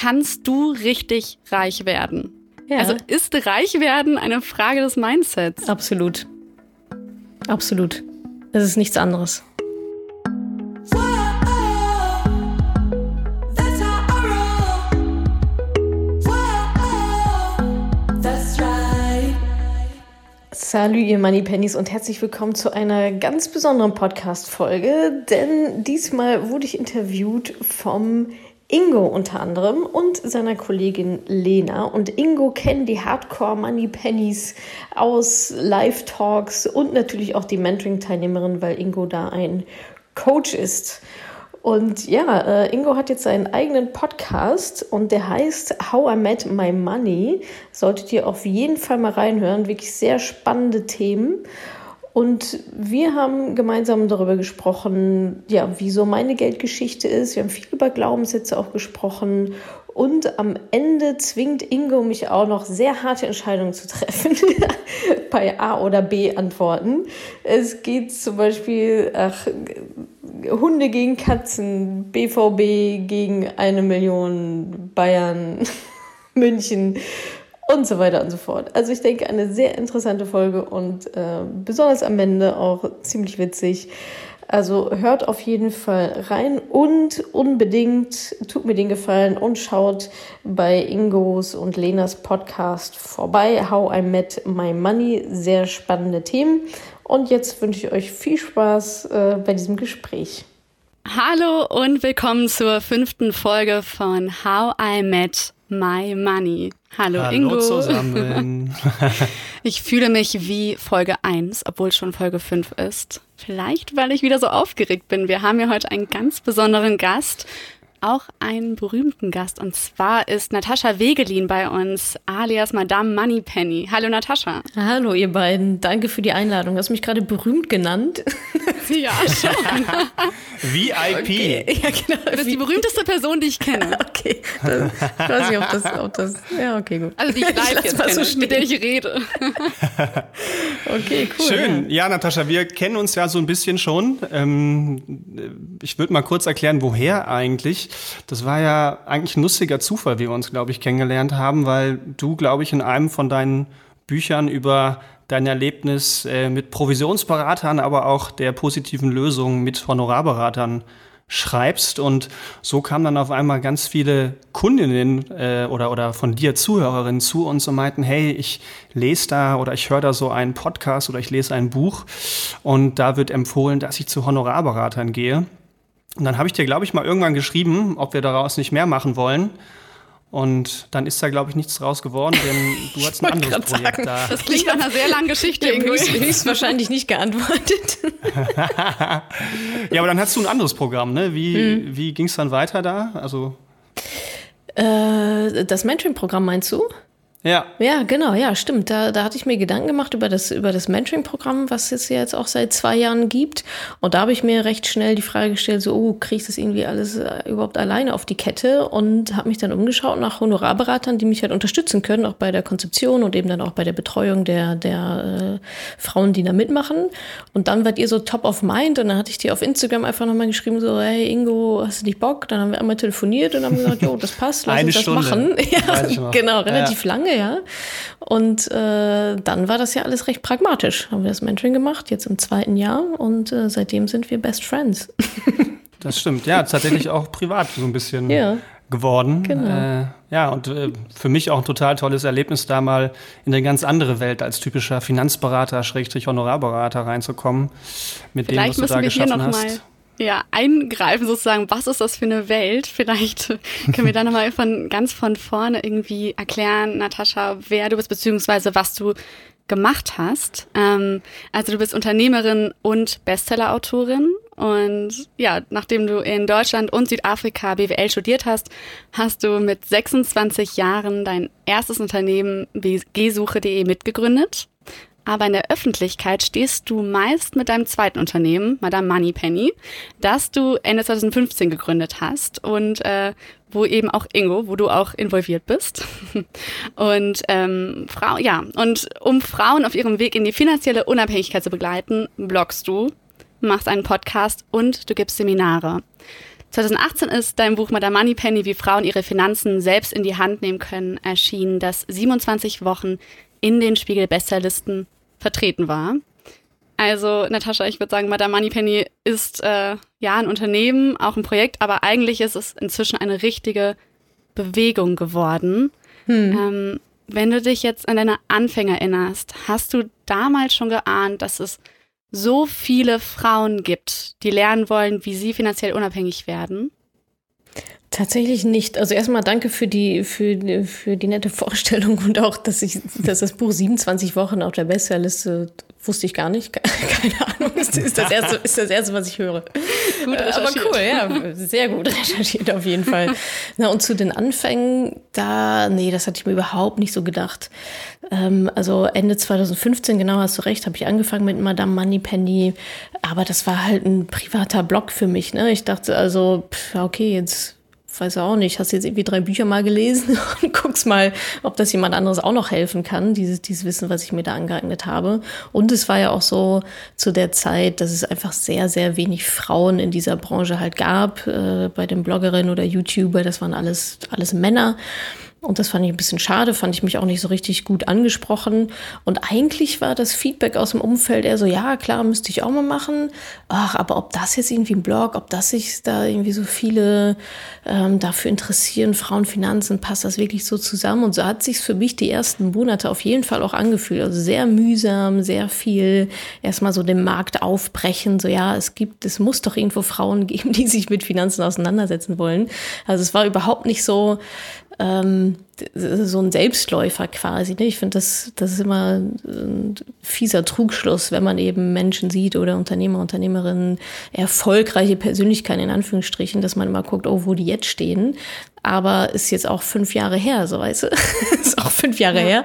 kannst du richtig reich werden? Ja. Also ist reich werden eine Frage des Mindsets? Absolut. Absolut. Es ist nichts anderes. Salut, ihr Moneypennies und herzlich willkommen zu einer ganz besonderen Podcast-Folge, denn diesmal wurde ich interviewt vom Ingo unter anderem und seiner Kollegin Lena. Und Ingo kennen die Hardcore Money Pennies aus Live-Talks und natürlich auch die Mentoring-Teilnehmerin, weil Ingo da ein Coach ist. Und ja, äh, Ingo hat jetzt seinen eigenen Podcast und der heißt How I Met My Money. Solltet ihr auf jeden Fall mal reinhören. Wirklich sehr spannende Themen. Und wir haben gemeinsam darüber gesprochen, ja, wieso meine Geldgeschichte ist. Wir haben viel über Glaubenssätze auch gesprochen. Und am Ende zwingt Ingo mich auch noch sehr harte Entscheidungen zu treffen bei A oder B Antworten. Es geht zum Beispiel, ach, Hunde gegen Katzen, BVB gegen eine Million Bayern, München und so weiter und so fort. Also ich denke, eine sehr interessante Folge und äh, besonders am Ende auch ziemlich witzig. Also hört auf jeden Fall rein und unbedingt tut mir den Gefallen und schaut bei Ingos und Lenas Podcast vorbei. How I Met My Money. Sehr spannende Themen. Und jetzt wünsche ich euch viel Spaß äh, bei diesem Gespräch. Hallo und willkommen zur fünften Folge von How I Met My Money. Hallo, Hallo Ingo. zusammen. Ich fühle mich wie Folge 1, obwohl es schon Folge 5 ist. Vielleicht, weil ich wieder so aufgeregt bin. Wir haben ja heute einen ganz besonderen Gast, auch einen berühmten Gast. Und zwar ist Natascha Wegelin bei uns, alias Madame Moneypenny. Hallo Natascha. Hallo ihr beiden, danke für die Einladung. Du hast mich gerade berühmt genannt. Ja, schon. VIP. Ja, genau. Du bist die berühmteste Person, die ich kenne. Okay, das, ich weiß nicht, ob das, ob das. Ja, okay, gut. Also die ich live jetzt mal so kenne, mit der ich rede. Okay, cool. Schön. Ja, Natascha, wir kennen uns ja so ein bisschen schon. Ähm, ich würde mal kurz erklären, woher eigentlich. Das war ja eigentlich ein lustiger Zufall, wie wir uns, glaube ich, kennengelernt haben, weil du, glaube ich, in einem von deinen Büchern über dein Erlebnis äh, mit Provisionsberatern, aber auch der positiven Lösung mit Honorarberatern schreibst und so kamen dann auf einmal ganz viele Kundinnen äh, oder oder von dir Zuhörerinnen zu uns und meinten, hey, ich lese da oder ich höre da so einen Podcast oder ich lese ein Buch und da wird empfohlen, dass ich zu Honorarberatern gehe. Und dann habe ich dir, glaube ich, mal irgendwann geschrieben, ob wir daraus nicht mehr machen wollen. Und dann ist da, glaube ich, nichts draus geworden, denn du hast ein anderes Projekt sagen, da. Das klingt nach einer sehr langen Geschichte, Ich habe Ingo. höchst, höchstwahrscheinlich nicht geantwortet. Ja, aber dann hast du ein anderes Programm, ne? Wie, Hm. wie ging es dann weiter da? Also, Äh, das Mentoring-Programm meinst du? Ja. Ja, genau, ja, stimmt. Da, da hatte ich mir Gedanken gemacht über das, über das Mentoring-Programm, was es ja jetzt auch seit zwei Jahren gibt. Und da habe ich mir recht schnell die Frage gestellt, so, oh, kriege ich das irgendwie alles äh, überhaupt alleine auf die Kette? Und habe mich dann umgeschaut nach Honorarberatern, die mich halt unterstützen können, auch bei der Konzeption und eben dann auch bei der Betreuung der, der äh, Frauen, die da mitmachen. Und dann wart ihr so top of mind und dann hatte ich dir auf Instagram einfach nochmal geschrieben, so, hey Ingo, hast du nicht Bock? Dann haben wir einmal telefoniert und haben gesagt, jo, das passt, lass Eine uns das Stunde, machen. Ja, genau, relativ Ja. lange, ja. Und äh, dann war das ja alles recht pragmatisch. Haben wir das Mentoring gemacht, jetzt im zweiten Jahr und äh, seitdem sind wir Best Friends. Das stimmt, ja, tatsächlich auch privat so ein bisschen Ja. geworden. Genau. Äh, ja, und äh, für mich auch ein total tolles Erlebnis, da mal in eine ganz andere Welt als typischer Finanzberater, Schrägstrich Honorarberater reinzukommen, mit dem, was Vielleicht du müssen da wir hier geschaffen hast. Ja, eingreifen, sozusagen, was ist das für eine Welt? Vielleicht können wir da nochmal von ganz von vorne irgendwie erklären, Natascha, wer du bist, beziehungsweise was du gemacht hast. Ähm, also du bist Unternehmerin und Bestsellerautorin. Und ja, nachdem du in Deutschland und Südafrika BWL studiert hast, hast du mit 26 Jahren dein erstes Unternehmen bgsuche.de mitgegründet. Aber in der Öffentlichkeit stehst du meist mit deinem zweiten Unternehmen, Madame Moneypenny, das du Ende 2015 gegründet hast und äh, wo eben auch Ingo, wo du auch involviert bist. Und ähm, Frau, ja, und um Frauen auf ihrem Weg in die finanzielle Unabhängigkeit zu begleiten, bloggst du, machst einen Podcast und du gibst Seminare. 2018 ist dein Buch Madame Moneypenny, wie Frauen ihre Finanzen selbst in die Hand nehmen können, erschienen, das 27 Wochen in den Spiegel-Bestsellerlisten vertreten war. Also, Natascha, ich würde sagen, Madame Moneypenny ist äh, ja ein Unternehmen, auch ein Projekt, aber eigentlich ist es inzwischen eine richtige Bewegung geworden. Hm. Ähm, wenn du dich jetzt an deine Anfänge erinnerst, hast du damals schon geahnt, dass es so viele Frauen gibt, die lernen wollen, wie sie finanziell unabhängig werden? Tatsächlich nicht. Also erstmal danke für die, für, für die nette Vorstellung und auch, dass ich, dass das Buch 27 Wochen auf der Bestsellerliste wusste ich gar nicht. Keine Ahnung. Ist, ist, das erste, ist das erste, was ich höre. Gut recherchiert. Aber cool, ja. Sehr gut recherchiert auf jeden Fall. Na, und zu den Anfängen, da, nee, das hatte ich mir überhaupt nicht so gedacht. Ähm, also Ende 2015, genau hast du recht, habe ich angefangen mit Madame Moneypenny. Aber das war halt ein privater Blog für mich. Ne? Ich dachte also, pff, okay, jetzt weiß auch nicht, hast jetzt irgendwie drei Bücher mal gelesen und guckst mal, ob das jemand anderes auch noch helfen kann, dieses, dieses Wissen, was ich mir da angeeignet habe. Und es war ja auch so zu der Zeit, dass es einfach sehr, sehr wenig Frauen in dieser Branche halt gab, äh, bei den Bloggerinnen oder YouTuber, das waren alles, alles Männer. Und das fand ich ein bisschen schade, fand ich mich auch nicht so richtig gut angesprochen. Und eigentlich war das Feedback aus dem Umfeld eher so, ja, klar, müsste ich auch mal machen. Ach, aber ob das jetzt irgendwie ein Blog, ob das sich da irgendwie so viele ähm, dafür interessieren, Frauenfinanzen, passt das wirklich so zusammen? Und so hat sich für mich die ersten Monate auf jeden Fall auch angefühlt. Also sehr mühsam, sehr viel erstmal so den Markt aufbrechen. So, ja, es gibt, es muss doch irgendwo Frauen geben, die sich mit Finanzen auseinandersetzen wollen. Also es war überhaupt nicht so, ähm, so ein Selbstläufer quasi. Ne? Ich finde, das, das ist immer ein fieser Trugschluss, wenn man eben Menschen sieht oder Unternehmer, Unternehmerinnen, erfolgreiche Persönlichkeiten in Anführungsstrichen, dass man immer guckt, oh, wo die jetzt stehen aber ist jetzt auch fünf Jahre her, so weißt du. ist auch fünf Jahre ja. her.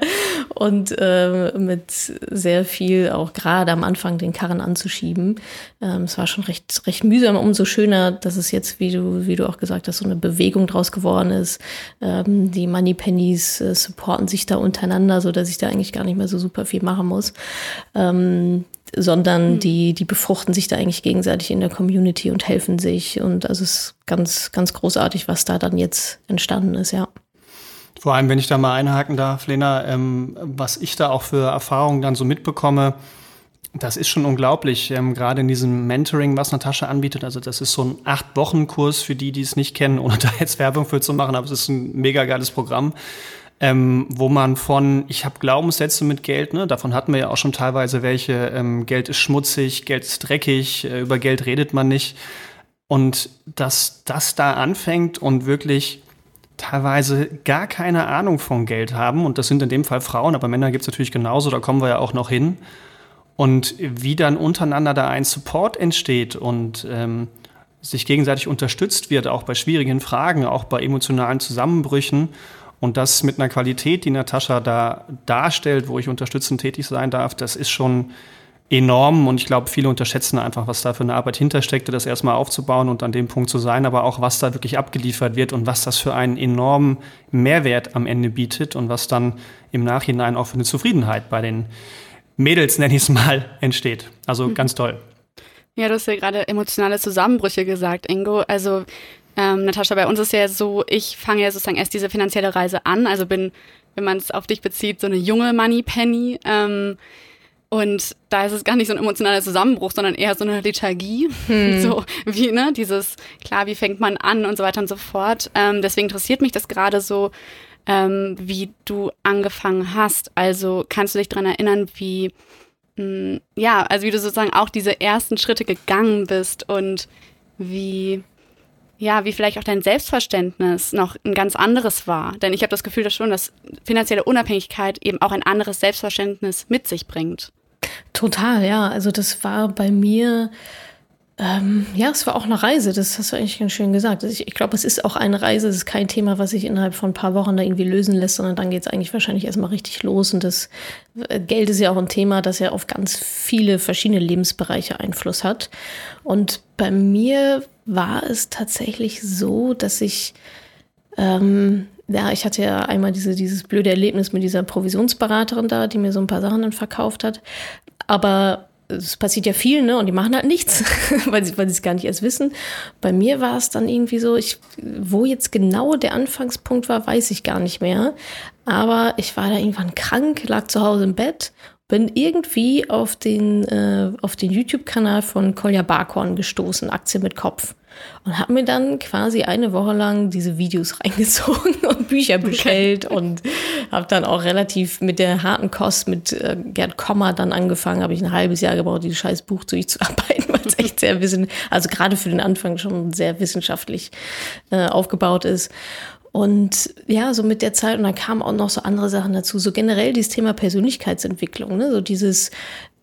Und äh, mit sehr viel auch gerade am Anfang den Karren anzuschieben. Ähm, es war schon recht, recht mühsam, umso schöner, dass es jetzt, wie du, wie du auch gesagt hast, so eine Bewegung draus geworden ist. Ähm, die Money Pennies äh, supporten sich da untereinander, so dass ich da eigentlich gar nicht mehr so super viel machen muss. Ähm, sondern mhm. die, die befruchten sich da eigentlich gegenseitig in der Community und helfen sich. Und also es ist ganz, ganz großartig, was da dann jetzt entstanden ist, ja. Vor allem, wenn ich da mal einhaken darf, Lena, ähm, was ich da auch für Erfahrungen dann so mitbekomme, das ist schon unglaublich, ähm, gerade in diesem Mentoring, was Natascha anbietet. Also das ist so ein Acht-Wochen-Kurs für die, die es nicht kennen, ohne da jetzt Werbung für zu machen, aber es ist ein mega geiles Programm ähm, wo man von, ich habe Glaubenssätze mit Geld, ne, davon hatten wir ja auch schon teilweise welche, ähm, Geld ist schmutzig, Geld ist dreckig, äh, über Geld redet man nicht. Und dass das da anfängt und wirklich teilweise gar keine Ahnung von Geld haben, und das sind in dem Fall Frauen, aber Männer gibt es natürlich genauso, da kommen wir ja auch noch hin. Und wie dann untereinander da ein Support entsteht und ähm, sich gegenseitig unterstützt wird, auch bei schwierigen Fragen, auch bei emotionalen Zusammenbrüchen und das mit einer Qualität, die Natascha da darstellt, wo ich unterstützend tätig sein darf, das ist schon enorm. Und ich glaube, viele unterschätzen einfach, was da für eine Arbeit hintersteckte, das erstmal aufzubauen und an dem Punkt zu sein, aber auch, was da wirklich abgeliefert wird und was das für einen enormen Mehrwert am Ende bietet und was dann im Nachhinein auch für eine Zufriedenheit bei den Mädels, nenne ich es mal, entsteht. Also mhm. ganz toll. Ja, du hast ja gerade emotionale Zusammenbrüche gesagt, Ingo. Also ähm, Natascha, bei uns ist ja so, ich fange ja sozusagen erst diese finanzielle Reise an, also bin, wenn man es auf dich bezieht, so eine junge Money Penny. Ähm, und da ist es gar nicht so ein emotionaler Zusammenbruch, sondern eher so eine Lethargie. Hm. So wie, ne, dieses, klar, wie fängt man an und so weiter und so fort. Ähm, deswegen interessiert mich das gerade so, ähm, wie du angefangen hast. Also kannst du dich dran erinnern, wie, mh, hm, ja, also wie du sozusagen auch diese ersten Schritte gegangen bist und wie, ja, wie vielleicht auch dein Selbstverständnis noch ein ganz anderes war. Denn ich habe das Gefühl, dass schon, dass finanzielle Unabhängigkeit eben auch ein anderes Selbstverständnis mit sich bringt. Total, ja. Also das war bei mir, ähm, ja, es war auch eine Reise. Das hast du eigentlich ganz schön gesagt. Also ich, ich glaube, es ist auch eine Reise. Es ist kein Thema, was sich innerhalb von ein paar Wochen da irgendwie lösen lässt, sondern dann geht es eigentlich wahrscheinlich erstmal richtig los. Und das äh, Geld ist ja auch ein Thema, das ja auf ganz viele verschiedene Lebensbereiche Einfluss hat. Und bei mir war es tatsächlich so, dass ich, ähm, ja, ich hatte ja einmal diese, dieses blöde Erlebnis mit dieser Provisionsberaterin da, die mir so ein paar Sachen dann verkauft hat. Aber es passiert ja viel, ne? Und die machen halt nichts, weil sie weil es gar nicht erst wissen. Bei mir war es dann irgendwie so, ich, wo jetzt genau der Anfangspunkt war, weiß ich gar nicht mehr. Aber ich war da irgendwann krank, lag zu Hause im Bett, bin irgendwie auf den, äh, auf den YouTube-Kanal von Kolja Barkhorn gestoßen, Aktie mit Kopf. Und habe mir dann quasi eine Woche lang diese Videos reingezogen und Bücher bestellt okay. und habe dann auch relativ mit der harten Kost mit äh, Gerd Kommer dann angefangen. Habe ich ein halbes Jahr gebraucht, dieses scheiß Buch durchzuarbeiten, weil es echt sehr wissen, also gerade für den Anfang schon sehr wissenschaftlich äh, aufgebaut ist. Und ja, so mit der Zeit, und dann kamen auch noch so andere Sachen dazu. So generell dieses Thema Persönlichkeitsentwicklung, ne? So dieses,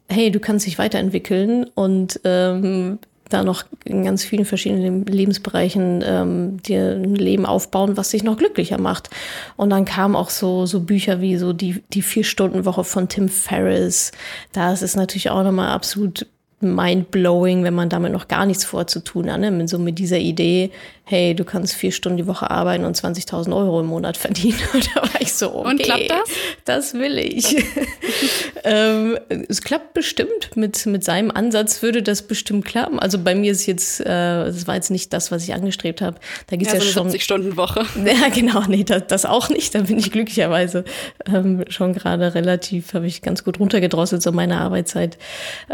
hey, du kannst dich weiterentwickeln und ähm, da noch in ganz vielen verschiedenen Lebensbereichen ähm, dir ein Leben aufbauen, was dich noch glücklicher macht. Und dann kamen auch so, so Bücher wie so die, die Vier-Stunden-Woche von Tim Ferriss. Da ist es natürlich auch nochmal absolut mind-blowing, wenn man damit noch gar nichts vorzutun hat. Ne? So mit dieser Idee, hey, du kannst vier Stunden die Woche arbeiten und 20.000 Euro im Monat verdienen. Und da war ich so, okay, und klappt das? Das will ich. ähm, es klappt bestimmt. Mit, mit seinem Ansatz würde das bestimmt klappen. Also bei mir ist jetzt, äh, das war jetzt nicht das, was ich angestrebt habe. Da gibt's ja, ja, so schon. 70-Stunden-Woche. Ja, genau, nee, das, das auch nicht. Da bin ich glücklicherweise ähm, schon gerade relativ, habe ich ganz gut runtergedrosselt, so meine Arbeitszeit.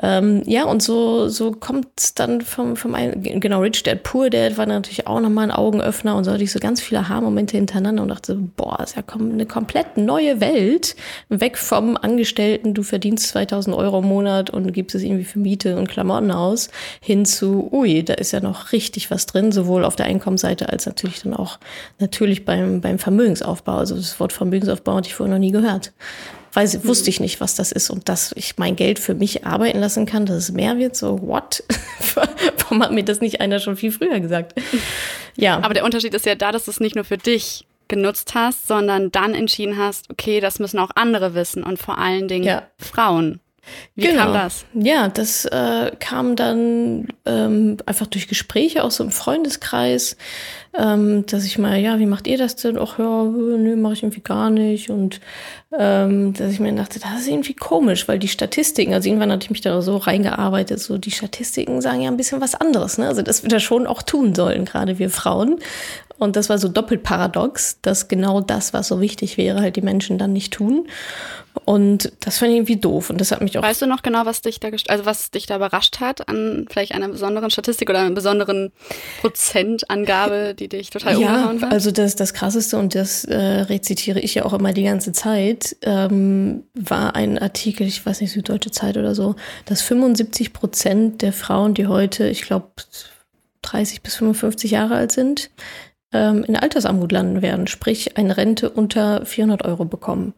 Ähm, ja, und so, so kommt dann vom, vom einen, genau, Rich Dad Poor Dad war natürlich auch nochmal ein Augenöffner und so hatte ich so ganz viele Haarmomente hintereinander und dachte, boah, ist ja eine komplett neue Welt. Weg vom Angestellten, du verdienst 2000 Euro im Monat und gibst es irgendwie für Miete und Klamotten aus, hin zu, ui, da ist ja noch richtig was drin, sowohl auf der Einkommensseite als natürlich dann auch natürlich beim, beim Vermögensaufbau. Also das Wort Vermögensaufbau hatte ich vorher noch nie gehört weiß, mhm. wusste ich nicht, was das ist und dass ich mein Geld für mich arbeiten lassen kann, dass es mehr wird. So, what? Warum hat mir das nicht einer schon viel früher gesagt? Ja. Aber der Unterschied ist ja da, dass du es nicht nur für dich genutzt hast, sondern dann entschieden hast, okay, das müssen auch andere wissen und vor allen Dingen ja. Frauen. Wie genau. kam das? Ja, das äh, kam dann ähm, einfach durch Gespräche auch so im Freundeskreis, ähm, dass ich mal, ja, wie macht ihr das denn? Ach ja, nö, mache ich irgendwie gar nicht. Und ähm, dass ich mir dachte, das ist irgendwie komisch, weil die Statistiken, also irgendwann hatte ich mich da so reingearbeitet, so die Statistiken sagen ja ein bisschen was anderes. Ne? Also dass wir das schon auch tun sollen, gerade wir Frauen. Und das war so doppelt paradox, dass genau das, was so wichtig wäre, halt die Menschen dann nicht tun. Und das fand ich irgendwie doof. Und das hat mich auch. Weißt du noch genau, was dich da, also was dich da überrascht hat an vielleicht einer besonderen Statistik oder einer besonderen Prozentangabe, die dich total ja, umgehauen hat? Also das, das krasseste, und das äh, rezitiere ich ja auch immer die ganze Zeit, ähm, war ein Artikel, ich weiß nicht, Süddeutsche Zeit oder so, dass 75 Prozent der Frauen, die heute, ich glaube, 30 bis 55 Jahre alt sind, ähm, in Altersarmut landen werden, sprich eine Rente unter 400 Euro bekommen.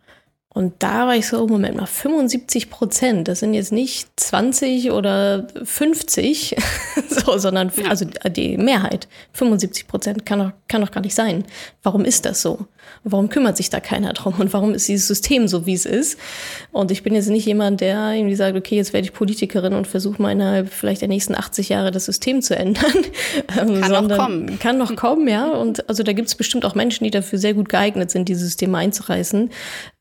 Und da war ich so, Moment mal, 75 Prozent, das sind jetzt nicht 20 oder 50, so, sondern ja. also die Mehrheit, 75 Prozent kann doch, kann doch gar nicht sein. Warum ist das so? Warum kümmert sich da keiner drum? Und warum ist dieses System so, wie es ist? Und ich bin jetzt nicht jemand, der irgendwie sagt, okay, jetzt werde ich Politikerin und versuche mal innerhalb vielleicht der nächsten 80 Jahre das System zu ändern. Ähm, kann noch kommen. Kann noch kommen, ja. Und also da gibt es bestimmt auch Menschen, die dafür sehr gut geeignet sind, dieses System einzureißen.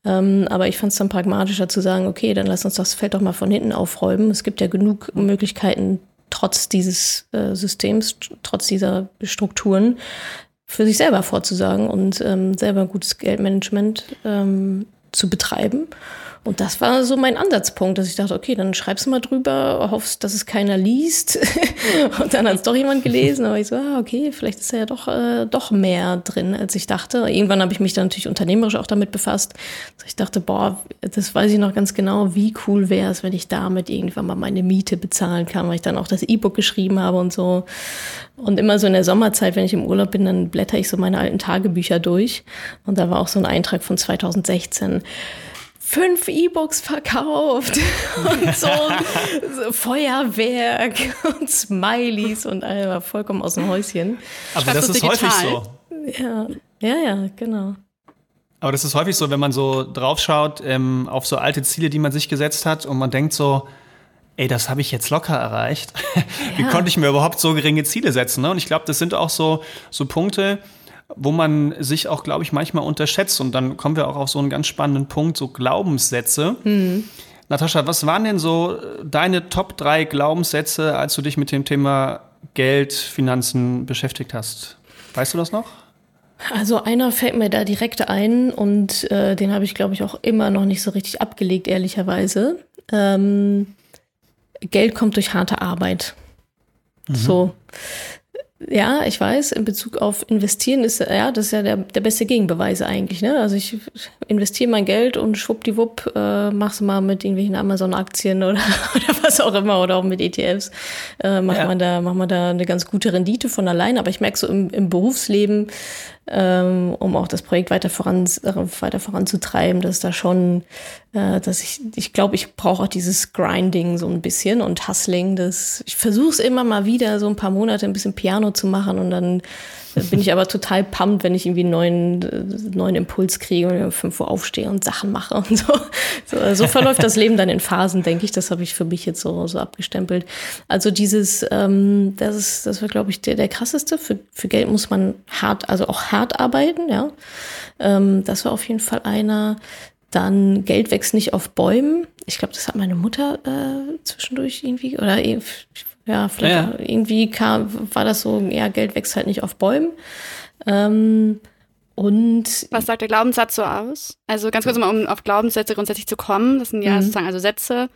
Ähm, aber ich fand es dann pragmatischer zu sagen, okay, dann lass uns das Feld doch mal von hinten aufräumen. Es gibt ja genug Möglichkeiten, trotz dieses äh, Systems, trotz dieser Strukturen, für sich selber vorzusagen und ähm, selber gutes Geldmanagement ähm, zu betreiben. Und das war so mein Ansatzpunkt, dass ich dachte, okay, dann schreibst du mal drüber, hoffst, dass es keiner liest. und dann hat es doch jemand gelesen. Aber ich so, ah, okay, vielleicht ist ja doch, äh, doch mehr drin, als ich dachte. Irgendwann habe ich mich dann natürlich unternehmerisch auch damit befasst. Dass ich dachte, boah, das weiß ich noch ganz genau, wie cool wäre es, wenn ich damit irgendwann mal meine Miete bezahlen kann, weil ich dann auch das E-Book geschrieben habe und so. Und immer so in der Sommerzeit, wenn ich im Urlaub bin, dann blätter ich so meine alten Tagebücher durch. Und da war auch so ein Eintrag von 2016 fünf E-Books verkauft und so, so, Feuerwerk und Smileys und all war vollkommen aus dem Häuschen. Aber das ist häufig so. Ja, ja, ja, genau. Aber das ist häufig so, wenn man so draufschaut ähm, auf so alte Ziele, die man sich gesetzt hat und man denkt so, ey, das habe ich jetzt locker erreicht. Wie konnte ich mir überhaupt so geringe Ziele setzen? Ne? Und ich glaube, das sind auch so, so Punkte, wo man sich auch, glaube ich, manchmal unterschätzt. Und dann kommen wir auch auf so einen ganz spannenden Punkt, so Glaubenssätze. Mhm. Natascha, was waren denn so deine Top 3 Glaubenssätze, als du dich mit dem Thema Geld, Finanzen beschäftigt hast? Weißt du das noch? Also einer fällt mir da direkt ein und äh, den habe ich, glaube ich, auch immer noch nicht so richtig abgelegt, ehrlicherweise. Ähm, Geld kommt durch harte Arbeit. Mhm. So. Ja, ich weiß, in Bezug auf investieren ist ja, das ist ja der, der beste Gegenbeweis eigentlich. Ne? Also ich investiere mein Geld und schwuppdiwupp äh, mach's mal mit irgendwelchen Amazon-Aktien oder, oder was auch immer oder auch mit ETFs. Äh, macht ja. man da, macht man da eine ganz gute Rendite von allein. Aber ich merke so im, im Berufsleben, ähm, um auch das Projekt weiter, voran, äh, weiter voranzutreiben, dass da schon, äh, dass ich, ich glaube, ich brauche auch dieses Grinding so ein bisschen und Hustling. Das, ich versuche es immer mal wieder, so ein paar Monate ein bisschen Piano zu machen und dann bin ich aber total pumped, wenn ich irgendwie einen neuen, äh, neuen Impuls kriege und um 5 Uhr aufstehe und Sachen mache und so. So, so verläuft das Leben dann in Phasen, denke ich. Das habe ich für mich jetzt so, so abgestempelt. Also dieses, ähm, das ist, das war, glaube ich, der, der krasseste. Für, für Geld muss man hart, also auch hart arbeiten, ja. Ähm, das war auf jeden Fall einer. Dann Geld wächst nicht auf Bäumen. Ich glaube, das hat meine Mutter äh, zwischendurch irgendwie, oder ich ja, vielleicht ja. irgendwie kam, war das so, ja, Geld wächst halt nicht auf Bäumen. Ähm, und was sagt der Glaubenssatz so aus? Also ganz kurz mal, um auf Glaubenssätze grundsätzlich zu kommen. Das sind ja mhm. sozusagen also Sätze,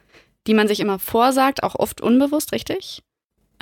die man sich immer vorsagt, auch oft unbewusst, richtig?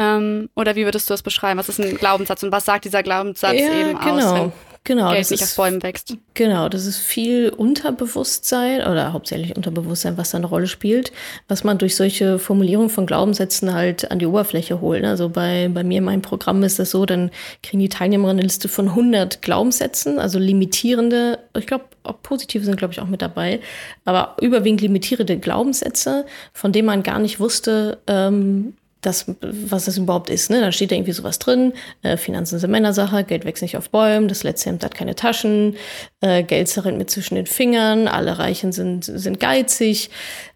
Ähm, oder wie würdest du das beschreiben? Was ist ein Glaubenssatz und was sagt dieser Glaubenssatz ja, eben genau. aus? Genau, Geld das nicht ist, auf Bäumen wächst. Genau, das ist viel Unterbewusstsein oder hauptsächlich Unterbewusstsein, was da eine Rolle spielt, was man durch solche Formulierungen von Glaubenssätzen halt an die Oberfläche holt. Also bei, bei mir in meinem Programm ist das so, dann kriegen die Teilnehmer eine Liste von 100 Glaubenssätzen, also limitierende, ich glaube, auch positive sind, glaube ich, auch mit dabei, aber überwiegend limitierende Glaubenssätze, von denen man gar nicht wusste, ähm, das, was das überhaupt ist. Ne? Da steht da irgendwie sowas drin. Äh, Finanzen sind Männersache, Geld wächst nicht auf Bäumen, das letzte Hemd hat keine Taschen, äh, Geld zerrinnt mir zwischen den Fingern, alle Reichen sind, sind geizig.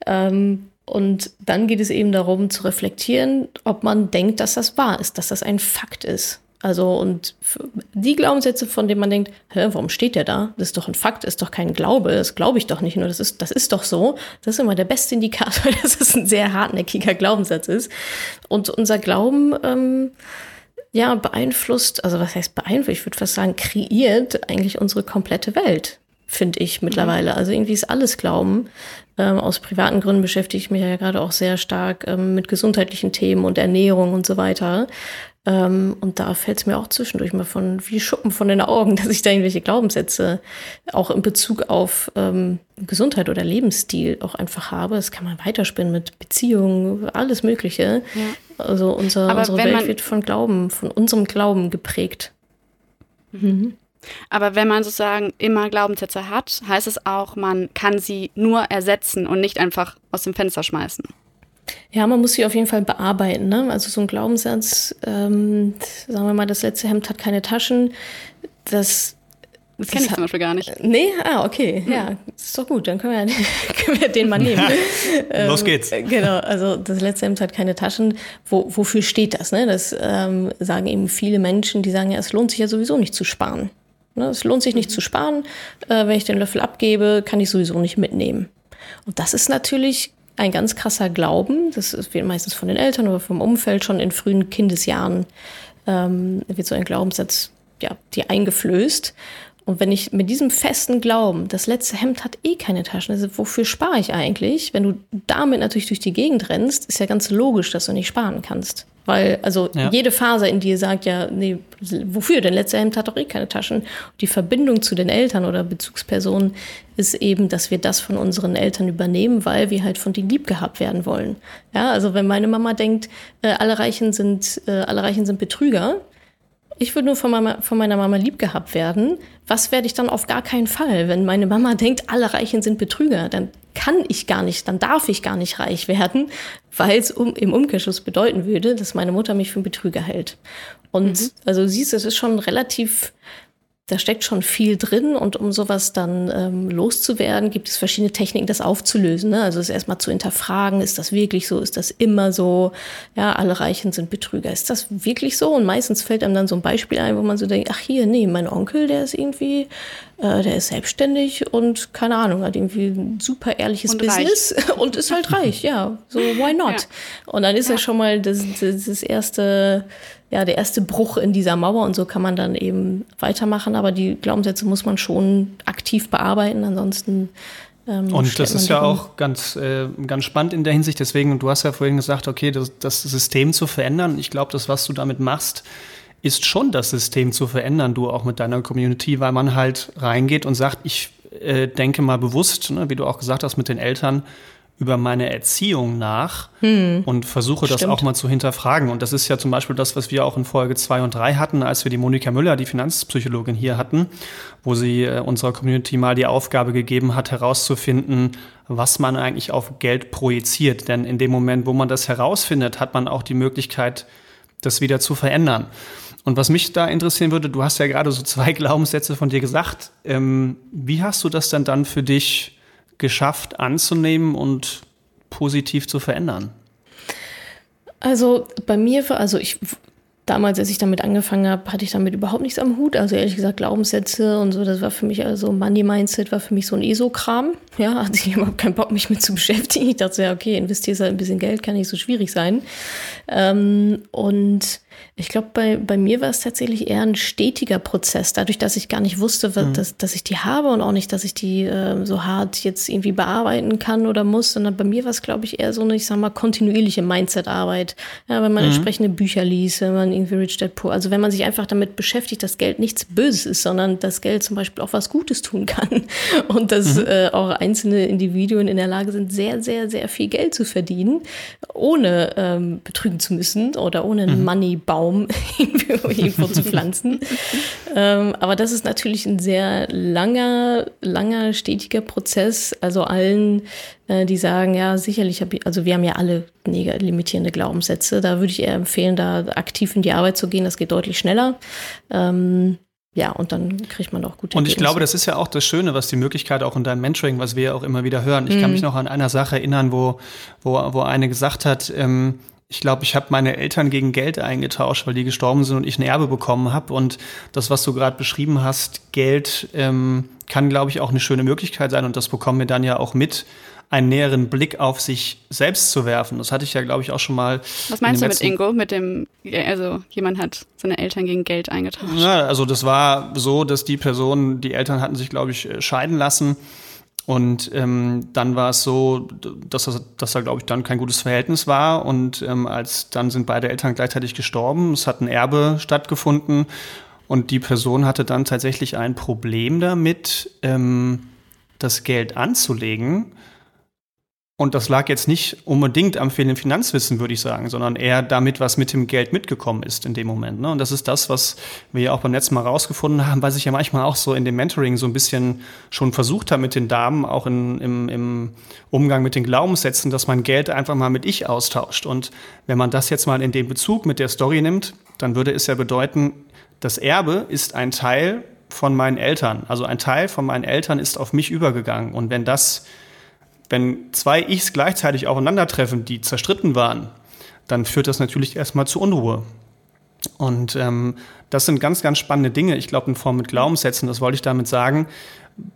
Ähm, und dann geht es eben darum zu reflektieren, ob man denkt, dass das wahr ist, dass das ein Fakt ist. Also und die Glaubenssätze, von denen man denkt, hä, warum steht der da? Das ist doch ein Fakt, ist doch kein Glaube, das glaube ich doch nicht nur, das ist, das ist doch so. Das ist immer der beste Indikator, dass es ein sehr hartnäckiger Glaubenssatz ist. Und unser Glauben, ähm, ja, beeinflusst, also was heißt beeinflusst, ich würde fast sagen, kreiert eigentlich unsere komplette Welt finde ich mittlerweile. Mhm. Also irgendwie ist alles Glauben. Ähm, aus privaten Gründen beschäftige ich mich ja gerade auch sehr stark ähm, mit gesundheitlichen Themen und Ernährung und so weiter. Ähm, und da fällt es mir auch zwischendurch mal von wie Schuppen von den Augen, dass ich da irgendwelche Glaubenssätze auch in Bezug auf ähm, Gesundheit oder Lebensstil auch einfach habe. Das kann man weiterspinnen mit Beziehungen, alles Mögliche. Ja. Also unser, unsere Welt wird von Glauben, von unserem Glauben geprägt. Mhm. Aber wenn man sozusagen immer Glaubenssätze hat, heißt es auch, man kann sie nur ersetzen und nicht einfach aus dem Fenster schmeißen. Ja, man muss sie auf jeden Fall bearbeiten. Ne? Also so ein Glaubenssatz, ähm, sagen wir mal, das letzte Hemd hat keine Taschen, das das kenne ich zum Beispiel gar nicht. Nee? Ah, okay. Hm. Ja, ist doch gut. Dann können wir, können wir den mal nehmen. ähm, Los geht's. Genau, also das letzte Hemd hat keine Taschen. Wo, wofür steht das? Ne? Das ähm, sagen eben viele Menschen, die sagen, ja, es lohnt sich ja sowieso nicht zu sparen. Ne? Es lohnt sich nicht zu sparen. Äh, wenn ich den Löffel abgebe, kann ich sowieso nicht mitnehmen. Und das ist natürlich ein ganz krasser Glauben. Das wird meistens von den Eltern oder vom Umfeld schon in frühen Kindesjahren ähm, wird so ein Glaubenssatz ja, die eingeflößt. Und wenn ich mit diesem festen Glauben, das letzte Hemd hat eh keine Taschen, also wofür spare ich eigentlich? Wenn du damit natürlich durch die Gegend rennst, ist ja ganz logisch, dass du nicht sparen kannst. Weil, also ja. jede Faser in dir sagt ja, nee, wofür? Denn letzter Hemd hat doch eh keine Taschen. Die Verbindung zu den Eltern oder Bezugspersonen ist eben, dass wir das von unseren Eltern übernehmen, weil wir halt von denen lieb gehabt werden wollen. Ja, also wenn meine Mama denkt, äh, alle Reichen sind, äh, alle Reichen sind Betrüger, ich würde nur von, Mama, von meiner Mama lieb gehabt werden. Was werde ich dann auf gar keinen Fall? Wenn meine Mama denkt, alle Reichen sind Betrüger, dann kann ich gar nicht, dann darf ich gar nicht reich werden, weil es um, im Umkehrschluss bedeuten würde, dass meine Mutter mich für einen Betrüger hält. Und mhm. also du siehst, es ist schon relativ da steckt schon viel drin und um sowas dann ähm, loszuwerden, gibt es verschiedene Techniken, das aufzulösen. Ne? Also es erstmal zu hinterfragen, ist das wirklich so, ist das immer so? Ja, alle Reichen sind Betrüger. Ist das wirklich so? Und meistens fällt einem dann so ein Beispiel ein, wo man so denkt, ach hier, nee, mein Onkel, der ist irgendwie äh, der ist selbstständig und keine Ahnung, hat irgendwie ein super ehrliches und Business reich. und ist halt reich, ja. So, why not? Ja. Und dann ist ja, ja schon mal das, das, das erste, ja, der erste Bruch in dieser Mauer und so kann man dann eben weitermachen, aber die Glaubenssätze muss man schon aktiv bearbeiten, ansonsten ähm, und das ist ja auch ganz, äh, ganz spannend in der Hinsicht. Deswegen, du hast ja vorhin gesagt, okay, das, das System zu verändern. Ich glaube, das, was du damit machst, ist schon das System zu verändern, du auch mit deiner Community, weil man halt reingeht und sagt, ich äh, denke mal bewusst, ne, wie du auch gesagt hast, mit den Eltern über meine Erziehung nach hm. und versuche das auch mal zu hinterfragen. Und das ist ja zum Beispiel das, was wir auch in Folge zwei und drei hatten, als wir die Monika Müller, die Finanzpsychologin, hier hatten, wo sie äh, unserer Community mal die Aufgabe gegeben hat, herauszufinden, was man eigentlich auf Geld projiziert. Denn in dem Moment, wo man das herausfindet, hat man auch die Möglichkeit, das wieder zu verändern. Und was mich da interessieren würde, du hast ja gerade so zwei Glaubenssätze von dir gesagt. Ähm, wie hast du das denn dann für dich geschafft anzunehmen und positiv zu verändern? Also bei mir war, also ich damals, als ich damit angefangen habe, hatte ich damit überhaupt nichts am Hut. Also ehrlich gesagt, Glaubenssätze und so, das war für mich, also Money-Mindset war für mich so ein ESO-Kram. Ja, hatte ich überhaupt keinen Bock, mich mit zu beschäftigen. Ich dachte, ja, okay, investierst halt ein bisschen Geld, kann nicht so schwierig sein. Ähm, und ich glaube, bei, bei mir war es tatsächlich eher ein stetiger Prozess, dadurch, dass ich gar nicht wusste, was, mhm. dass, dass ich die habe und auch nicht, dass ich die äh, so hart jetzt irgendwie bearbeiten kann oder muss, sondern bei mir war es, glaube ich, eher so eine, ich sag mal, kontinuierliche Mindset-Arbeit. Ja, wenn man mhm. entsprechende Bücher liest, wenn man irgendwie Rich Dad Poor, also wenn man sich einfach damit beschäftigt, dass Geld nichts Böses ist, sondern dass Geld zum Beispiel auch was Gutes tun kann und dass mhm. äh, auch einzelne Individuen in der Lage sind, sehr, sehr, sehr viel Geld zu verdienen, ohne ähm, betrügen zu müssen oder ohne mhm. Money-Bau Baum irgendwo zu pflanzen. ähm, aber das ist natürlich ein sehr langer, langer, stetiger Prozess. Also allen, äh, die sagen, ja, sicherlich habe ich, also wir haben ja alle limitierende Glaubenssätze. Da würde ich eher empfehlen, da aktiv in die Arbeit zu gehen. Das geht deutlich schneller. Ähm, ja, und dann kriegt man auch gute Und ich glaube, das ist ja auch das Schöne, was die Möglichkeit auch in deinem Mentoring, was wir ja auch immer wieder hören. Ich mhm. kann mich noch an einer Sache erinnern, wo, wo, wo eine gesagt hat, ähm, ich glaube, ich habe meine Eltern gegen Geld eingetauscht, weil die gestorben sind und ich ein Erbe bekommen habe. Und das, was du gerade beschrieben hast, Geld ähm, kann, glaube ich, auch eine schöne Möglichkeit sein. Und das bekommen wir dann ja auch mit, einen näheren Blick auf sich selbst zu werfen. Das hatte ich ja, glaube ich, auch schon mal. Was meinst du mit Ingo? Mit dem, also jemand hat seine Eltern gegen Geld eingetauscht? Ja, also das war so, dass die Person, die Eltern hatten sich, glaube ich, scheiden lassen. Und ähm, dann war es so, dass, das, dass da, glaube ich, dann kein gutes Verhältnis war. Und ähm, als dann sind beide Eltern gleichzeitig gestorben, es hat ein Erbe stattgefunden. Und die Person hatte dann tatsächlich ein Problem damit, ähm, das Geld anzulegen und das lag jetzt nicht unbedingt am fehlenden Finanzwissen, würde ich sagen, sondern eher damit, was mit dem Geld mitgekommen ist in dem Moment. Ne? Und das ist das, was wir ja auch beim letzten Mal rausgefunden haben, was ich ja manchmal auch so in dem Mentoring so ein bisschen schon versucht habe mit den Damen, auch in, im, im Umgang mit den Glaubenssätzen, dass man Geld einfach mal mit Ich austauscht. Und wenn man das jetzt mal in den Bezug mit der Story nimmt, dann würde es ja bedeuten, das Erbe ist ein Teil von meinen Eltern. Also ein Teil von meinen Eltern ist auf mich übergegangen. Und wenn das wenn zwei Ichs gleichzeitig aufeinandertreffen, die zerstritten waren, dann führt das natürlich erstmal zu Unruhe. Und ähm, das sind ganz, ganz spannende Dinge. Ich glaube, in Form mit Glaubenssätzen, das wollte ich damit sagen,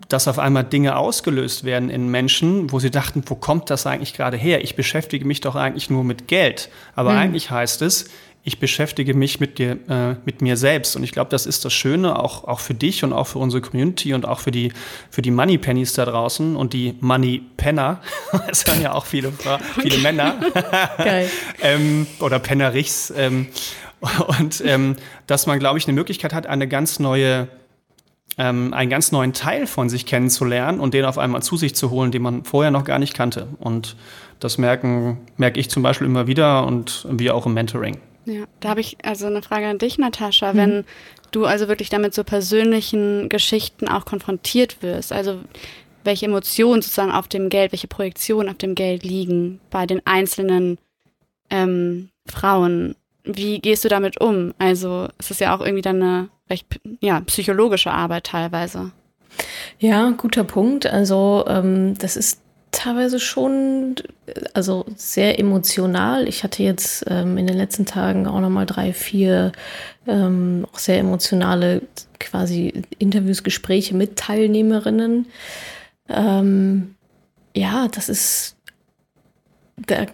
dass auf einmal Dinge ausgelöst werden in Menschen, wo sie dachten, wo kommt das eigentlich gerade her? Ich beschäftige mich doch eigentlich nur mit Geld. Aber hm. eigentlich heißt es, ich beschäftige mich mit dir, äh, mit mir selbst. Und ich glaube, das ist das Schöne, auch, auch für dich und auch für unsere Community und auch für die, für die Money Pennies da draußen und die Money Penner. Es hören ja auch viele, viele Männer. Geil. ähm, oder Pennerichs. Ähm, und ähm, dass man, glaube ich, eine Möglichkeit hat, eine ganz neue ähm, einen ganz neuen Teil von sich kennenzulernen und den auf einmal zu sich zu holen, den man vorher noch gar nicht kannte. Und das merken, merke ich zum Beispiel immer wieder und wir auch im Mentoring. Ja, da habe ich also eine Frage an dich, Natascha. Mhm. Wenn du also wirklich damit so persönlichen Geschichten auch konfrontiert wirst, also welche Emotionen sozusagen auf dem Geld, welche Projektionen auf dem Geld liegen bei den einzelnen ähm, Frauen, wie gehst du damit um? Also es ist ja auch irgendwie dann eine recht ja, psychologische Arbeit teilweise. Ja, guter Punkt. Also ähm, das ist teilweise schon, also sehr emotional. Ich hatte jetzt ähm, in den letzten Tagen auch nochmal drei, vier ähm, auch sehr emotionale quasi Interviews, Gespräche mit Teilnehmerinnen. Ähm, ja, das ist, da,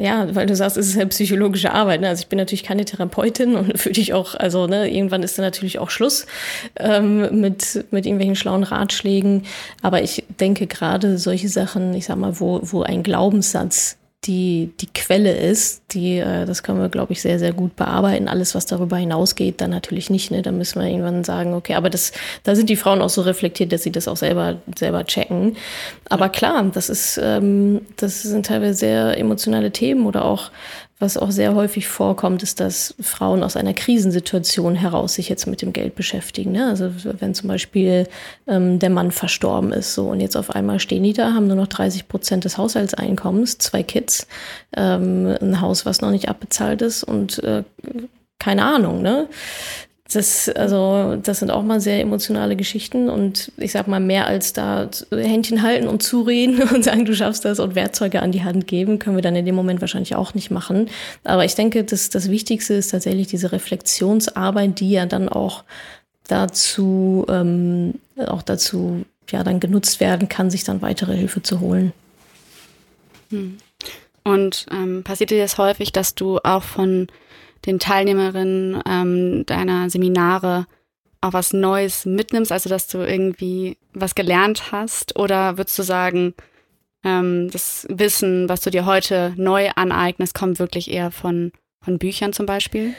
ja, weil du sagst, es ist ja psychologische Arbeit. Ne? Also ich bin natürlich keine Therapeutin und für dich auch, also ne, irgendwann ist dann natürlich auch Schluss ähm, mit, mit irgendwelchen schlauen Ratschlägen. Aber ich denke gerade solche Sachen, ich sag mal, wo, wo ein Glaubenssatz die, die Quelle ist, die, äh, das können wir, glaube ich, sehr, sehr gut bearbeiten. Alles, was darüber hinausgeht, dann natürlich nicht. Ne? Da müssen wir irgendwann sagen, okay, aber das, da sind die Frauen auch so reflektiert, dass sie das auch selber, selber checken. Aber klar, das ist, ähm, das sind teilweise sehr emotionale Themen oder auch was auch sehr häufig vorkommt, ist, dass Frauen aus einer Krisensituation heraus sich jetzt mit dem Geld beschäftigen. Ne? Also wenn zum Beispiel ähm, der Mann verstorben ist, so und jetzt auf einmal stehen die da, haben nur noch 30 Prozent des Haushaltseinkommens, zwei Kids, ähm, ein Haus, was noch nicht abbezahlt ist und äh, keine Ahnung, ne? Das, also, das sind auch mal sehr emotionale Geschichten und ich sag mal, mehr als da Händchen halten und zureden und sagen, du schaffst das und Werkzeuge an die Hand geben, können wir dann in dem Moment wahrscheinlich auch nicht machen. Aber ich denke, das, das Wichtigste ist tatsächlich diese Reflexionsarbeit, die ja dann auch dazu, ähm, auch dazu, ja, dann genutzt werden kann, sich dann weitere Hilfe zu holen. Hm. Und ähm, passiert dir das häufig, dass du auch von den Teilnehmerinnen ähm, deiner Seminare auch was Neues mitnimmst, also dass du irgendwie was gelernt hast? Oder würdest du sagen, ähm, das Wissen, was du dir heute neu aneignest, kommt wirklich eher von, von Büchern zum Beispiel?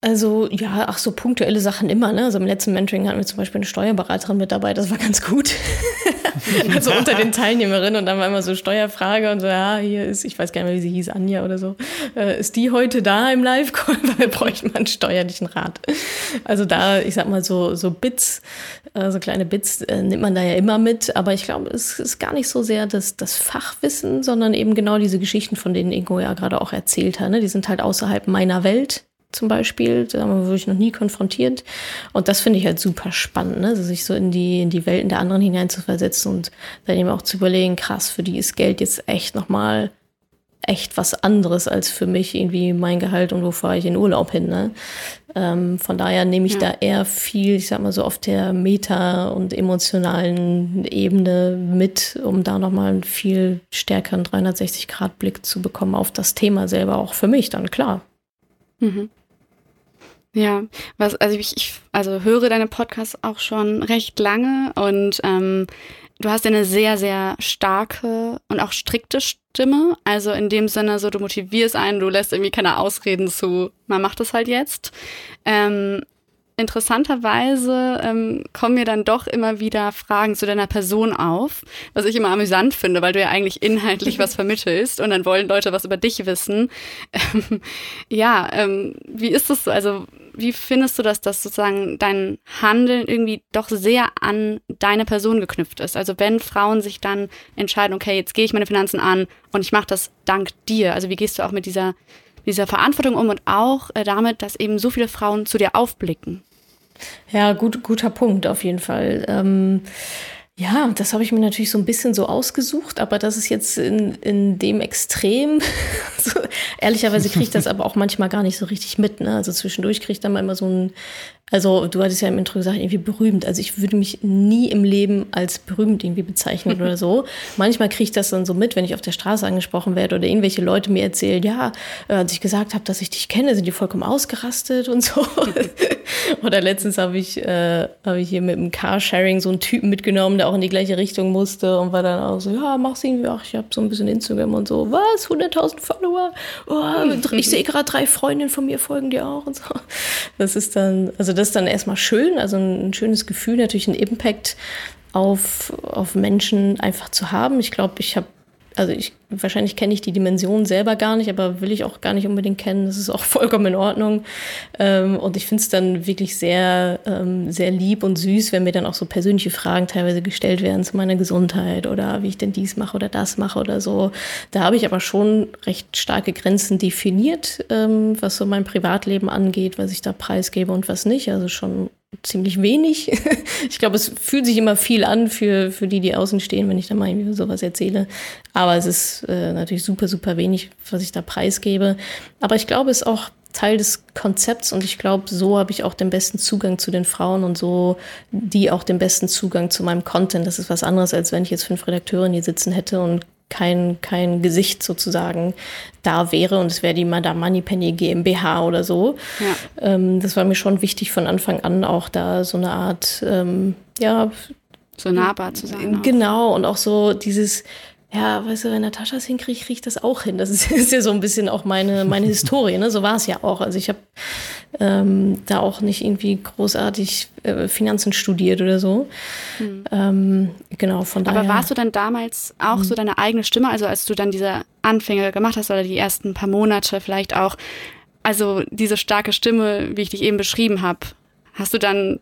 Also ja, ach so punktuelle Sachen immer. Ne? Also im letzten Mentoring hatten wir zum Beispiel eine Steuerberaterin mit dabei, das war ganz gut. also unter den Teilnehmerinnen und dann war immer so Steuerfrage und so, ja, hier ist, ich weiß gar nicht mehr, wie sie hieß, Anja oder so. Äh, ist die heute da im Live-Call? Weil wir bräuchten mal einen steuerlichen Rat. Also da, ich sag mal so, so Bits, äh, so kleine Bits äh, nimmt man da ja immer mit, aber ich glaube, es ist gar nicht so sehr das, das Fachwissen, sondern eben genau diese Geschichten, von denen Ingo ja gerade auch erzählt hat. Ne? Die sind halt außerhalb meiner Welt zum Beispiel. Da wurde ich noch nie konfrontiert. Und das finde ich halt super spannend, ne? also sich so in die, in die Welten der anderen hineinzuversetzen und dann eben auch zu überlegen, krass, für die ist Geld jetzt echt nochmal echt was anderes als für mich irgendwie mein Gehalt und wo fahre ich in Urlaub hin. Ne? Ähm, von daher nehme ich ja. da eher viel, ich sag mal so, auf der Meta- und emotionalen Ebene mit, um da nochmal einen viel stärkeren 360-Grad-Blick zu bekommen auf das Thema selber, auch für mich dann, klar. Mhm. Ja, was, also ich, ich also höre deine Podcasts auch schon recht lange und ähm, du hast eine sehr, sehr starke und auch strikte Stimme. Also in dem Sinne, so du motivierst einen, du lässt irgendwie keine Ausreden zu, man macht das halt jetzt. Ähm, interessanterweise ähm, kommen mir dann doch immer wieder Fragen zu deiner Person auf, was ich immer amüsant finde, weil du ja eigentlich inhaltlich was vermittelst und dann wollen Leute was über dich wissen. Ähm, ja, ähm, wie ist das so? Also wie findest du das, dass sozusagen dein Handeln irgendwie doch sehr an deine Person geknüpft ist? Also wenn Frauen sich dann entscheiden, okay, jetzt gehe ich meine Finanzen an und ich mache das dank dir. Also wie gehst du auch mit dieser dieser Verantwortung um und auch äh, damit, dass eben so viele Frauen zu dir aufblicken. Ja, gut, guter Punkt auf jeden Fall. Ähm, ja, das habe ich mir natürlich so ein bisschen so ausgesucht, aber das ist jetzt in, in dem Extrem. so, ehrlicherweise kriege ich das aber auch manchmal gar nicht so richtig mit. Ne? Also zwischendurch kriege ich dann mal immer so ein also du hattest ja im Intro gesagt, irgendwie berühmt. Also ich würde mich nie im Leben als berühmt irgendwie bezeichnen oder so. Manchmal kriege ich das dann so mit, wenn ich auf der Straße angesprochen werde oder irgendwelche Leute mir erzählen, ja, äh, als ich gesagt habe, dass ich dich kenne, sind die vollkommen ausgerastet und so. oder letztens habe ich, äh, hab ich hier mit dem Carsharing so einen Typen mitgenommen, der auch in die gleiche Richtung musste und war dann auch so, ja, mach's irgendwie, ach, ich habe so ein bisschen Instagram und so. Was? 100.000 Follower? Oh, ich sehe gerade drei Freundinnen von mir folgen dir auch und so. Das ist dann, also das ist dann erstmal schön, also ein schönes Gefühl, natürlich ein Impact auf, auf Menschen einfach zu haben. Ich glaube, ich habe also ich, wahrscheinlich kenne ich die Dimension selber gar nicht, aber will ich auch gar nicht unbedingt kennen. Das ist auch vollkommen in Ordnung. Ähm, und ich finde es dann wirklich sehr, ähm, sehr lieb und süß, wenn mir dann auch so persönliche Fragen teilweise gestellt werden zu meiner Gesundheit oder wie ich denn dies mache oder das mache oder so. Da habe ich aber schon recht starke Grenzen definiert, ähm, was so mein Privatleben angeht, was ich da preisgebe und was nicht. Also schon ziemlich wenig. ich glaube, es fühlt sich immer viel an für, für die, die außen stehen, wenn ich da mal irgendwie sowas erzähle. Aber es ist äh, natürlich super, super wenig, was ich da preisgebe. Aber ich glaube, es ist auch Teil des Konzepts und ich glaube, so habe ich auch den besten Zugang zu den Frauen und so die auch den besten Zugang zu meinem Content. Das ist was anderes, als wenn ich jetzt fünf Redakteure hier sitzen hätte und kein, kein Gesicht sozusagen da wäre und es wäre die Madame Moneypenny GmbH oder so. Ja. Ähm, das war mir schon wichtig von Anfang an auch da so eine Art, ähm, ja. So nahbar zu sein. Genau, auch. und auch so dieses, ja, weißt du, wenn Natascha es hinkriegt, kriege ich das auch hin. Das ist, ist, ja so ein bisschen auch meine, meine Historie, ne? So war es ja auch. Also ich habe ähm, da auch nicht irgendwie großartig äh, Finanzen studiert oder so. Hm. Ähm, genau, von daher. Aber warst du dann damals auch hm. so deine eigene Stimme, also als du dann diese Anfänge gemacht hast oder die ersten paar Monate vielleicht auch, also diese starke Stimme, wie ich dich eben beschrieben habe, hast du dann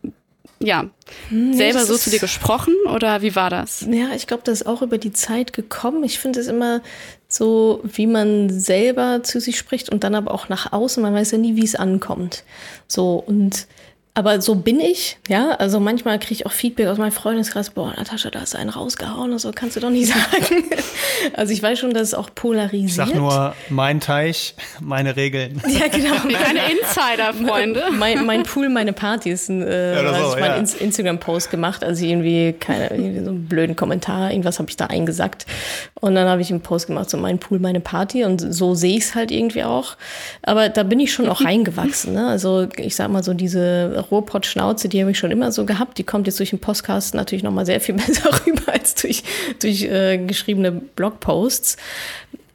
ja, nee, selber so zu dir gesprochen oder wie war das? Ja, ich glaube, das ist auch über die Zeit gekommen. Ich finde es immer so, wie man selber zu sich spricht und dann aber auch nach außen. Man weiß ja nie, wie es ankommt. So und aber so bin ich, ja. Also manchmal kriege ich auch Feedback aus meinem Freundeskreis, boah, Natascha, da hast du einen rausgehauen und so, kannst du doch nicht sagen. also ich weiß schon, dass es auch polarisiert. Ich sag nur, mein Teich, meine Regeln. Ja, genau. Keine Insider-Freunde. mein, mein, Pool, meine Partys. Äh, ja, so, ich ja. meinen Instagram-Post gemacht, also irgendwie, keine, irgendwie so einen blöden Kommentar, irgendwas habe ich da eingesackt. Und dann habe ich einen Post gemacht, so mein Pool, meine Party. Und so sehe ich es halt irgendwie auch. Aber da bin ich schon auch reingewachsen. Ne? Also ich sag mal so diese Ruhrpott-Schnauze, die habe ich schon immer so gehabt. Die kommt jetzt durch den Podcast natürlich nochmal sehr viel besser rüber als durch, durch äh, geschriebene Blogposts.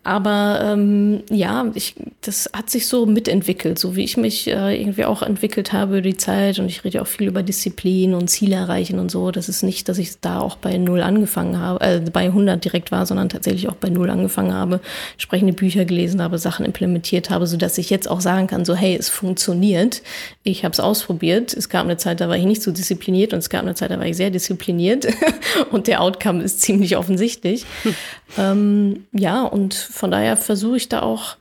Aber ähm, ja, ich, das hat sich so mitentwickelt, so wie ich mich äh, irgendwie auch entwickelt habe über die Zeit. Und ich rede auch viel über Disziplin und Ziele erreichen und so. Das ist nicht, dass ich da auch bei Null angefangen habe, äh, bei 100 direkt war, sondern tatsächlich auch bei Null angefangen habe, entsprechende Bücher gelesen habe, Sachen implementiert habe, sodass ich jetzt auch sagen kann, so hey, es funktioniert. Ich habe es ausprobiert. Es gab eine Zeit, da war ich nicht so diszipliniert und es gab eine Zeit, da war ich sehr diszipliniert. und der Outcome ist ziemlich offensichtlich. Hm. Ähm, ja, und von daher versuche ich da auch,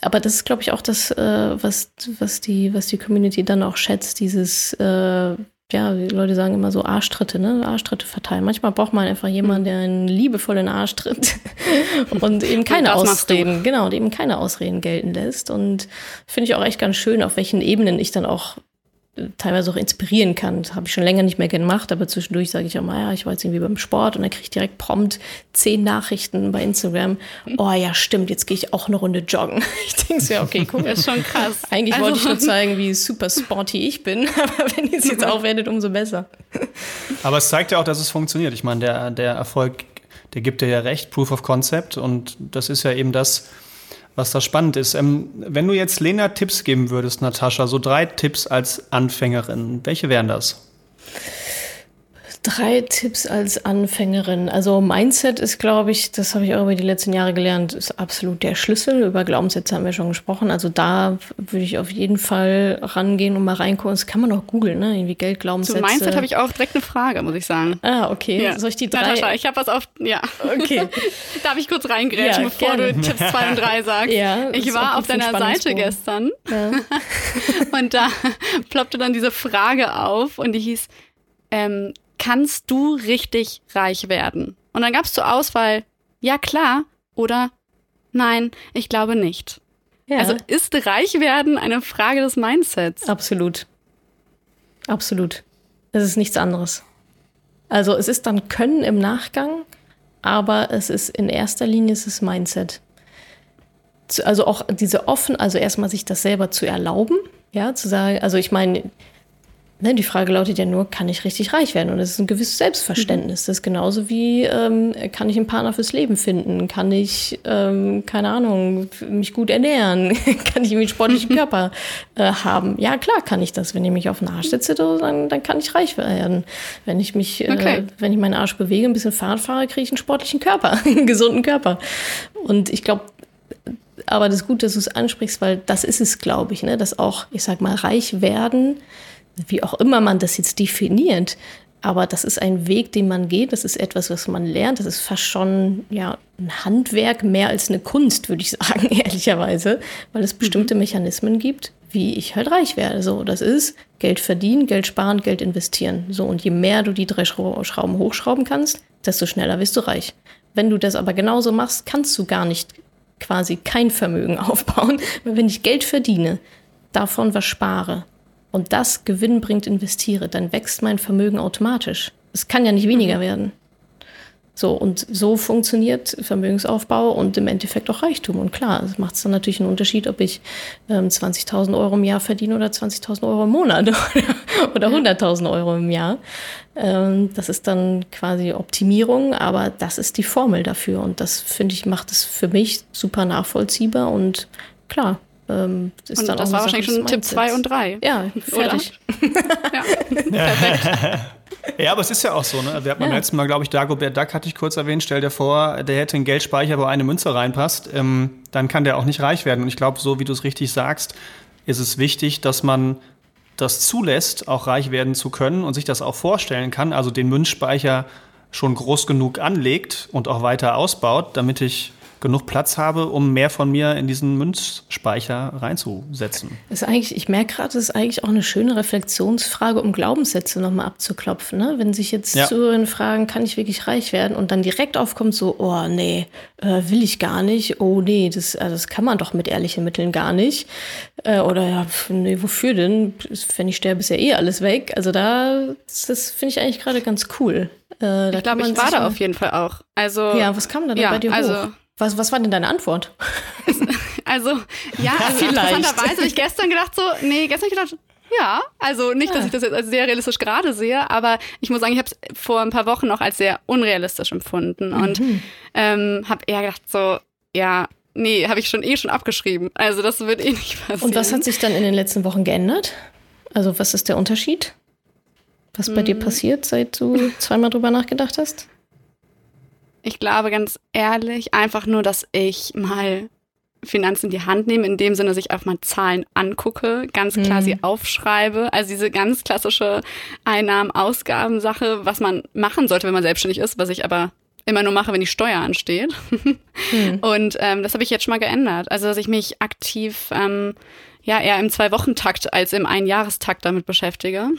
aber das ist, glaube ich, auch das, äh, was, was, die, was die Community dann auch schätzt, dieses, äh, ja, die Leute sagen immer so Arschtritte, ne? Arschtritte verteilen. Manchmal braucht man einfach jemanden, der einen liebevollen Arsch tritt und eben keine Ausreden, genau, und eben keine Ausreden gelten lässt. Und finde ich auch echt ganz schön, auf welchen Ebenen ich dann auch teilweise auch inspirieren kann. Das habe ich schon länger nicht mehr gemacht, aber zwischendurch sage ich auch mal, ja, ich war jetzt irgendwie beim Sport und dann kriege ich direkt prompt zehn Nachrichten bei Instagram. Oh ja, stimmt, jetzt gehe ich auch eine Runde joggen. Ich denke so, ja, okay, cool. Das ist schon krass. Eigentlich also, wollte ich nur zeigen, wie super sporty ich bin, aber wenn ihr es jetzt auch werdet, umso besser. Aber es zeigt ja auch, dass es funktioniert. Ich meine, der, der Erfolg, der gibt dir ja recht, Proof of Concept und das ist ja eben das, was da spannend ist. Ähm, wenn du jetzt Lena Tipps geben würdest, Natascha, so drei Tipps als Anfängerin, welche wären das? Drei Tipps als Anfängerin. Also Mindset ist, glaube ich, das habe ich auch über die letzten Jahre gelernt, ist absolut der Schlüssel. Über Glaubenssätze haben wir schon gesprochen. Also da würde ich auf jeden Fall rangehen und mal reingucken. Das kann man auch googeln, ne? Irgendwie Geld, Glaubenssätze. Zu Mindset habe ich auch direkt eine Frage, muss ich sagen. Ah, okay. Ja. Soll ich die drei? Natascha, ich habe was auf, ja. Okay. Darf ich kurz reingrätschen, ja, bevor gerne. du Tipps zwei und drei sagst? Ja. Ich war auf deiner Seite gestern. Ja. und da ploppte dann diese Frage auf und die hieß, ähm, kannst du richtig reich werden? Und dann gab es zur Auswahl, ja klar oder nein, ich glaube nicht. Ja. Also ist reich werden eine Frage des Mindsets? Absolut. Absolut. Es ist nichts anderes. Also es ist dann Können im Nachgang, aber es ist in erster Linie es ist Mindset. Also auch diese offen, also erstmal sich das selber zu erlauben, ja, zu sagen, also ich meine, Ne, die Frage lautet ja nur, kann ich richtig reich werden? Und das ist ein gewisses Selbstverständnis. Das ist genauso wie, ähm, kann ich einen Partner fürs Leben finden? Kann ich, ähm, keine Ahnung, mich gut ernähren? kann ich einen sportlichen Körper äh, haben? Ja, klar kann ich das. Wenn ich mich auf den Arsch setze, dann, dann kann ich reich werden. Wenn ich mich, äh, okay. wenn ich meinen Arsch bewege, ein bisschen Fahrrad fahre, kriege ich einen sportlichen Körper, einen gesunden Körper. Und ich glaube, aber das ist gut, dass du es ansprichst, weil das ist es, glaube ich, ne? dass auch, ich sag mal, reich werden wie auch immer man das jetzt definiert. Aber das ist ein Weg, den man geht. Das ist etwas, was man lernt. Das ist fast schon ja, ein Handwerk mehr als eine Kunst, würde ich sagen, ehrlicherweise, weil es bestimmte mhm. Mechanismen gibt, wie ich halt reich werde. So, das ist Geld verdienen, Geld sparen, Geld investieren. So, und je mehr du die drei Schrauben hochschrauben kannst, desto schneller wirst du reich. Wenn du das aber genauso machst, kannst du gar nicht quasi kein Vermögen aufbauen. Weil wenn ich Geld verdiene, davon was spare und das Gewinn bringt, investiere, dann wächst mein Vermögen automatisch. Es kann ja nicht weniger mhm. werden. So, und so funktioniert Vermögensaufbau und im Endeffekt auch Reichtum. Und klar, es macht dann natürlich einen Unterschied, ob ich ähm, 20.000 Euro im Jahr verdiene oder 20.000 Euro im Monat oder 100.000 Euro im Jahr. Ähm, das ist dann quasi Optimierung, aber das ist die Formel dafür. Und das, finde ich, macht es für mich super nachvollziehbar und klar, ähm, und das war wahrscheinlich schon Tipp 2 und 3. Ja, fertig. ja. Perfekt. Ja, aber es ist ja auch so, ne? Wir hatten ja. beim letzten Mal, glaube ich, Dagobert Duck hatte ich kurz erwähnt. Stell dir vor, der hätte einen Geldspeicher, wo eine Münze reinpasst. Ähm, dann kann der auch nicht reich werden. Und ich glaube, so wie du es richtig sagst, ist es wichtig, dass man das zulässt, auch reich werden zu können und sich das auch vorstellen kann. Also den Münzspeicher schon groß genug anlegt und auch weiter ausbaut, damit ich genug Platz habe, um mehr von mir in diesen Münzspeicher reinzusetzen. Das ist eigentlich, ich merke gerade, das ist eigentlich auch eine schöne Reflexionsfrage, um Glaubenssätze nochmal abzuklopfen. Ne? Wenn sich jetzt ja. Zuhörerinnen fragen, kann ich wirklich reich werden? Und dann direkt aufkommt so, oh nee, äh, will ich gar nicht. Oh nee, das, äh, das kann man doch mit ehrlichen Mitteln gar nicht. Äh, oder ja, nee, wofür denn? Wenn ich sterbe, ist ja eh alles weg. Also da, das finde ich eigentlich gerade ganz cool. Äh, ich glaube, ich war da auf jeden Fall auch. Also, ja, was kam da denn ja, bei dir hoch? Also, was, was war denn deine Antwort? Also, ja, also interessanterweise habe ich gestern gedacht so, nee, gestern habe ich gedacht, ja, also nicht, dass ich das jetzt als sehr realistisch gerade sehe, aber ich muss sagen, ich habe es vor ein paar Wochen noch als sehr unrealistisch empfunden und mhm. ähm, habe eher gedacht so, ja, nee, habe ich schon eh schon abgeschrieben. Also das wird eh nicht passieren. Und was hat sich dann in den letzten Wochen geändert? Also was ist der Unterschied? Was bei mhm. dir passiert, seit du zweimal drüber nachgedacht hast? Ich glaube ganz ehrlich einfach nur, dass ich mal Finanzen in die Hand nehme, in dem Sinne, dass ich einfach mal Zahlen angucke, ganz klar mhm. sie aufschreibe. Also diese ganz klassische Einnahmen-Ausgaben-Sache, was man machen sollte, wenn man selbstständig ist, was ich aber immer nur mache, wenn die Steuer ansteht. mhm. Und ähm, das habe ich jetzt schon mal geändert. Also dass ich mich aktiv ähm, ja eher im Zwei-Wochen-Takt als im Einjahrestakt damit beschäftige.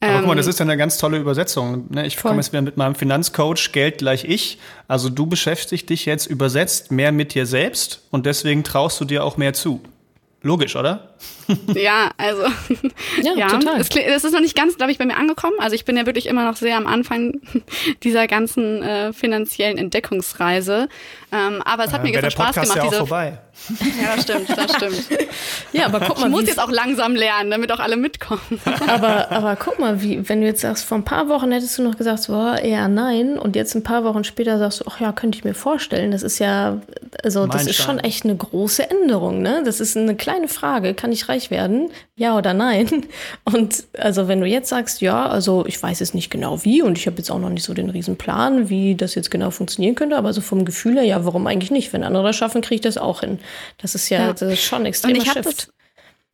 Aber guck mal, das ähm, ist ja eine ganz tolle Übersetzung. Ne? Ich komme jetzt wieder mit meinem Finanzcoach Geld gleich ich. Also du beschäftigst dich jetzt übersetzt mehr mit dir selbst und deswegen traust du dir auch mehr zu. Logisch, oder? ja, also ja, ja total. Es, es, ist noch nicht ganz, glaube ich, bei mir angekommen. Also ich bin ja wirklich immer noch sehr am Anfang dieser ganzen äh, finanziellen Entdeckungsreise. Ähm, aber es hat äh, mir gestern Spaß gemacht. Ja, auch diese, vorbei. Ja, das stimmt, das stimmt. ja, aber guck mal, ich muss jetzt auch langsam lernen, damit auch alle mitkommen. aber, aber guck mal, wie, wenn du jetzt sagst, vor ein paar Wochen hättest du noch gesagt, so, eher nein, und jetzt ein paar Wochen später sagst du, ach ja, könnte ich mir vorstellen. Das ist ja, also das ist schon echt eine große Änderung, ne? Das ist eine kleine Frage, kann ich reich werden? Ja oder nein? Und also wenn du jetzt sagst, ja, also ich weiß jetzt nicht genau wie und ich habe jetzt auch noch nicht so den riesen Plan, wie das jetzt genau funktionieren könnte, aber so vom Gefühl her, ja, warum eigentlich nicht? Wenn andere das schaffen, kriege ich das auch hin. Das ist ja, ja. Das ist schon extrem Shift. Das,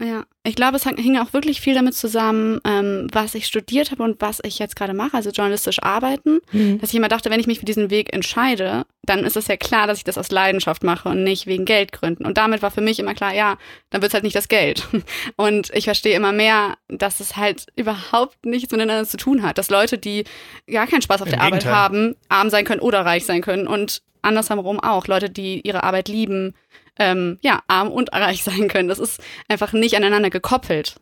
ja, ich glaube, es hing auch wirklich viel damit zusammen, ähm, was ich studiert habe und was ich jetzt gerade mache, also journalistisch arbeiten. Mhm. Dass ich immer dachte, wenn ich mich für diesen Weg entscheide, dann ist es ja klar, dass ich das aus Leidenschaft mache und nicht wegen Geldgründen. Und damit war für mich immer klar, ja, dann wird es halt nicht das Geld. Und ich verstehe immer mehr, dass es halt überhaupt nichts miteinander zu tun hat. Dass Leute, die gar keinen Spaß auf Im der Gegenteil. Arbeit haben, arm sein können oder reich sein können. Und andersherum auch. Leute, die ihre Arbeit lieben, ähm, ja, arm und reich sein können. Das ist einfach nicht aneinander gekoppelt.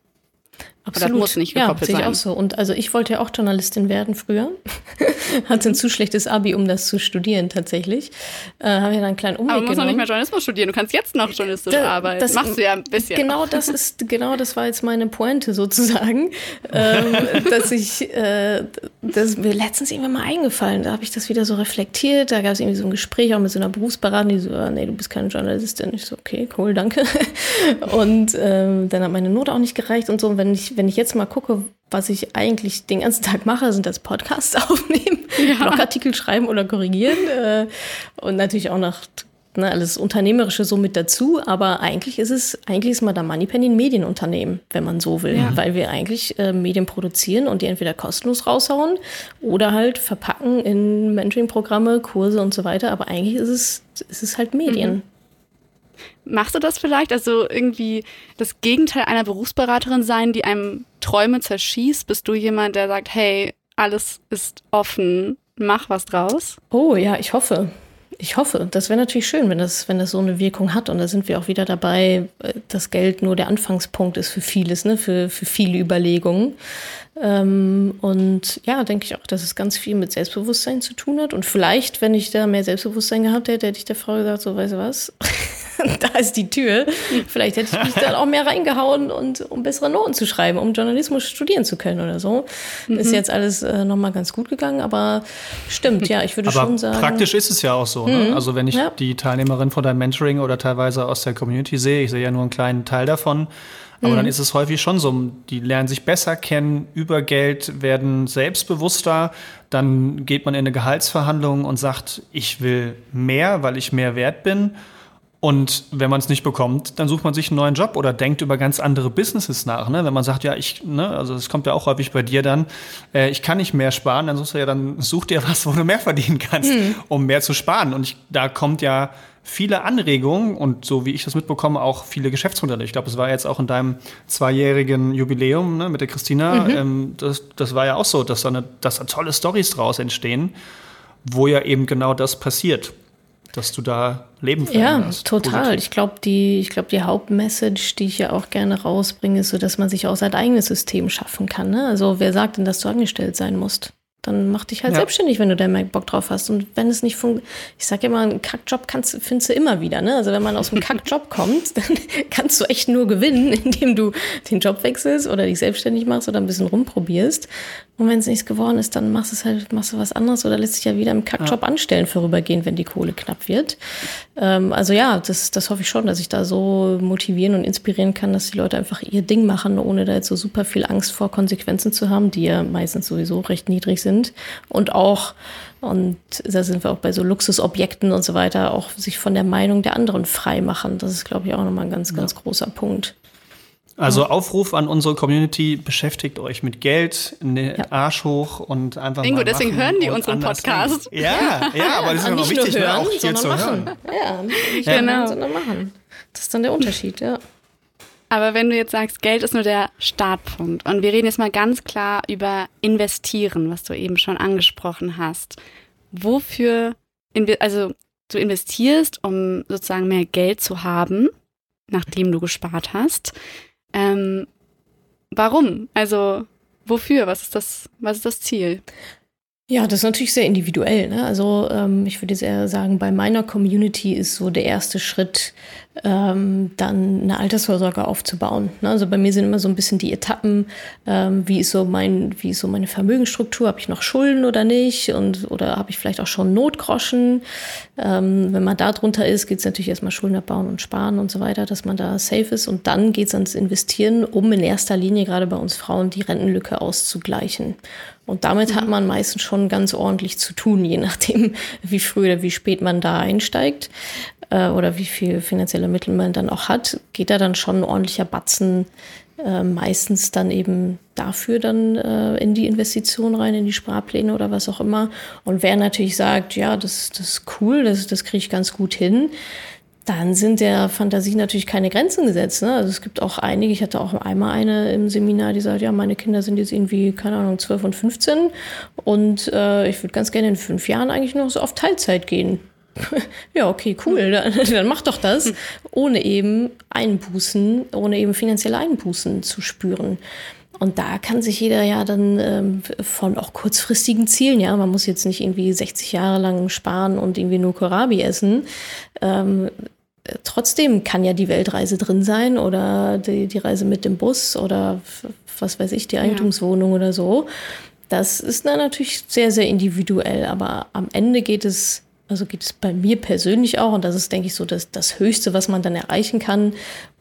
Absolut. Aber das muss nicht gekoppelt ja, sehe ich auch so. Und also ich wollte ja auch Journalistin werden früher. Hatte ein zu schlechtes Abi, um das zu studieren tatsächlich. Äh, Habe ja dann einen kleinen Umweg Aber du musst noch nicht mehr Journalismus studieren. Du kannst jetzt noch journalistisch da, arbeiten. Das machst du ja ein bisschen. Genau das ist, genau das war jetzt meine Pointe sozusagen. ähm, dass ich, äh, das ist mir letztens irgendwann mal eingefallen. Da habe ich das wieder so reflektiert. Da gab es irgendwie so ein Gespräch auch mit so einer Berufsberaterin, die so, ah, nee, du bist keine Journalistin. Ich so, okay, cool, danke. Und ähm, dann hat meine Note auch nicht gereicht und so. Und wenn ich wenn ich jetzt mal gucke, was ich eigentlich den ganzen Tag mache, sind das Podcasts aufnehmen, ja. Blogartikel schreiben oder korrigieren äh, und natürlich auch noch ne, alles Unternehmerische so mit dazu. Aber eigentlich ist es, eigentlich ist Madame Moneypenny ein Medienunternehmen, wenn man so will, ja. weil wir eigentlich äh, Medien produzieren und die entweder kostenlos raushauen oder halt verpacken in Mentoring-Programme, Kurse und so weiter. Aber eigentlich ist es, ist es halt Medien. Mhm. Machst du das vielleicht? Also irgendwie das Gegenteil einer Berufsberaterin sein, die einem Träume zerschießt? Bist du jemand, der sagt, hey, alles ist offen, mach was draus? Oh ja, ich hoffe. Ich hoffe. Das wäre natürlich schön, wenn das, wenn das so eine Wirkung hat. Und da sind wir auch wieder dabei, äh, dass Geld nur der Anfangspunkt ist für vieles, ne? für, für viele Überlegungen. Ähm, und ja, denke ich auch, dass es ganz viel mit Selbstbewusstsein zu tun hat. Und vielleicht, wenn ich da mehr Selbstbewusstsein gehabt hätte, hätte ich der Frau gesagt, so, weißt du was, da ist die Tür. Vielleicht hätte ich mich dann auch mehr reingehauen und um bessere Noten zu schreiben, um Journalismus studieren zu können oder so. Mhm. Ist jetzt alles äh, nochmal ganz gut gegangen, aber stimmt, ja, ich würde aber schon sagen. Praktisch ist es ja auch so. Ne? Mhm. Also wenn ich ja. die Teilnehmerin von deinem Mentoring oder teilweise aus der Community sehe, ich sehe ja nur einen kleinen Teil davon, aber mhm. dann ist es häufig schon so, die lernen sich besser kennen über Geld, werden selbstbewusster. Dann geht man in eine Gehaltsverhandlung und sagt, ich will mehr, weil ich mehr wert bin. Und wenn man es nicht bekommt, dann sucht man sich einen neuen Job oder denkt über ganz andere Businesses nach. Ne? Wenn man sagt, ja, ich, ne, also es kommt ja auch häufig bei dir dann, äh, ich kann nicht mehr sparen, dann suchst du ja, dann such dir was, wo du mehr verdienen kannst, mhm. um mehr zu sparen. Und ich, da kommt ja viele Anregungen und so wie ich das mitbekomme, auch viele Geschäftsmodelle. Ich glaube, es war jetzt auch in deinem zweijährigen Jubiläum ne, mit der Christina, mhm. ähm, das, das war ja auch so, dass da, eine, dass da tolle Stories draus entstehen, wo ja eben genau das passiert dass du da Leben veränderst. Ja, total. Positiv. Ich glaube, die, ich glaub, die Hauptmessage, die ich ja auch gerne rausbringe, ist so, dass man sich auch sein eigenes System schaffen kann. Ne? Also wer sagt denn, dass du angestellt sein musst? Dann mach dich halt ja. selbstständig, wenn du da mehr Bock drauf hast. Und wenn es nicht funktioniert, ich sage immer, einen Kackjob kannst, findest du immer wieder. Ne? Also wenn man aus einem Kackjob kommt, dann kannst du echt nur gewinnen, indem du den Job wechselst oder dich selbstständig machst oder ein bisschen rumprobierst. Und wenn es nichts geworden ist, dann machst du es halt, machst du was anderes oder lässt dich ja wieder im Kackjob ja. anstellen vorübergehend, wenn die Kohle knapp wird. Ähm, also ja, das, das hoffe ich schon, dass ich da so motivieren und inspirieren kann, dass die Leute einfach ihr Ding machen, ohne da jetzt so super viel Angst vor Konsequenzen zu haben, die ja meistens sowieso recht niedrig sind. Und auch, und da sind wir auch bei so Luxusobjekten und so weiter, auch sich von der Meinung der anderen frei machen. Das ist, glaube ich, auch nochmal ein ganz, ja. ganz großer Punkt. Also Aufruf an unsere Community, beschäftigt euch mit Geld, ne ja. Arsch hoch und einfach Bingo, mal deswegen hören die unseren Podcast. Ja, ja, aber das ist ja noch wichtig, hören, auch hier zu machen. hören. Ja, nicht ja. Genau. hören, sondern machen. Das ist dann der Unterschied, ja. Aber wenn du jetzt sagst, Geld ist nur der Startpunkt und wir reden jetzt mal ganz klar über investieren, was du eben schon angesprochen hast. Wofür, also du investierst, um sozusagen mehr Geld zu haben, nachdem du gespart hast. Ähm, warum? Also wofür? Was ist das, was ist das Ziel? Ja, das ist natürlich sehr individuell. Ne? Also ähm, ich würde sehr sagen, bei meiner Community ist so der erste Schritt, ähm, dann eine Altersvorsorge aufzubauen. Ne? Also bei mir sind immer so ein bisschen die Etappen, ähm, wie ist so mein, wie ist so meine Vermögensstruktur, habe ich noch Schulden oder nicht und oder habe ich vielleicht auch schon Notgroschen. Ähm, wenn man da drunter ist, geht es natürlich erstmal Schulden abbauen und sparen und so weiter, dass man da safe ist und dann geht es ans Investieren, um in erster Linie gerade bei uns Frauen die Rentenlücke auszugleichen. Und damit mhm. hat man meistens schon ganz ordentlich zu tun, je nachdem, wie früh oder wie spät man da einsteigt äh, oder wie viel finanzielle Mittel man dann auch hat, geht da dann schon ein ordentlicher Batzen äh, meistens dann eben dafür dann äh, in die Investition rein, in die Sparpläne oder was auch immer. Und wer natürlich sagt, ja, das, das ist cool, das, das kriege ich ganz gut hin, dann sind der Fantasie natürlich keine Grenzen gesetzt. Ne? Also es gibt auch einige, ich hatte auch einmal eine im Seminar, die sagt, ja, meine Kinder sind jetzt irgendwie, keine Ahnung, 12 und 15 und äh, ich würde ganz gerne in fünf Jahren eigentlich noch so auf Teilzeit gehen. ja, okay, cool, dann, dann mach doch das, ohne eben Einbußen, ohne eben finanzielle Einbußen zu spüren. Und da kann sich jeder ja dann ähm, von auch kurzfristigen Zielen, ja, man muss jetzt nicht irgendwie 60 Jahre lang sparen und irgendwie nur Kohlrabi essen. Ähm, trotzdem kann ja die Weltreise drin sein oder die, die Reise mit dem Bus oder was weiß ich, die Eigentumswohnung ja. oder so. Das ist dann natürlich sehr, sehr individuell, aber am Ende geht es also geht es bei mir persönlich auch, und das ist, denke ich, so das, das Höchste, was man dann erreichen kann,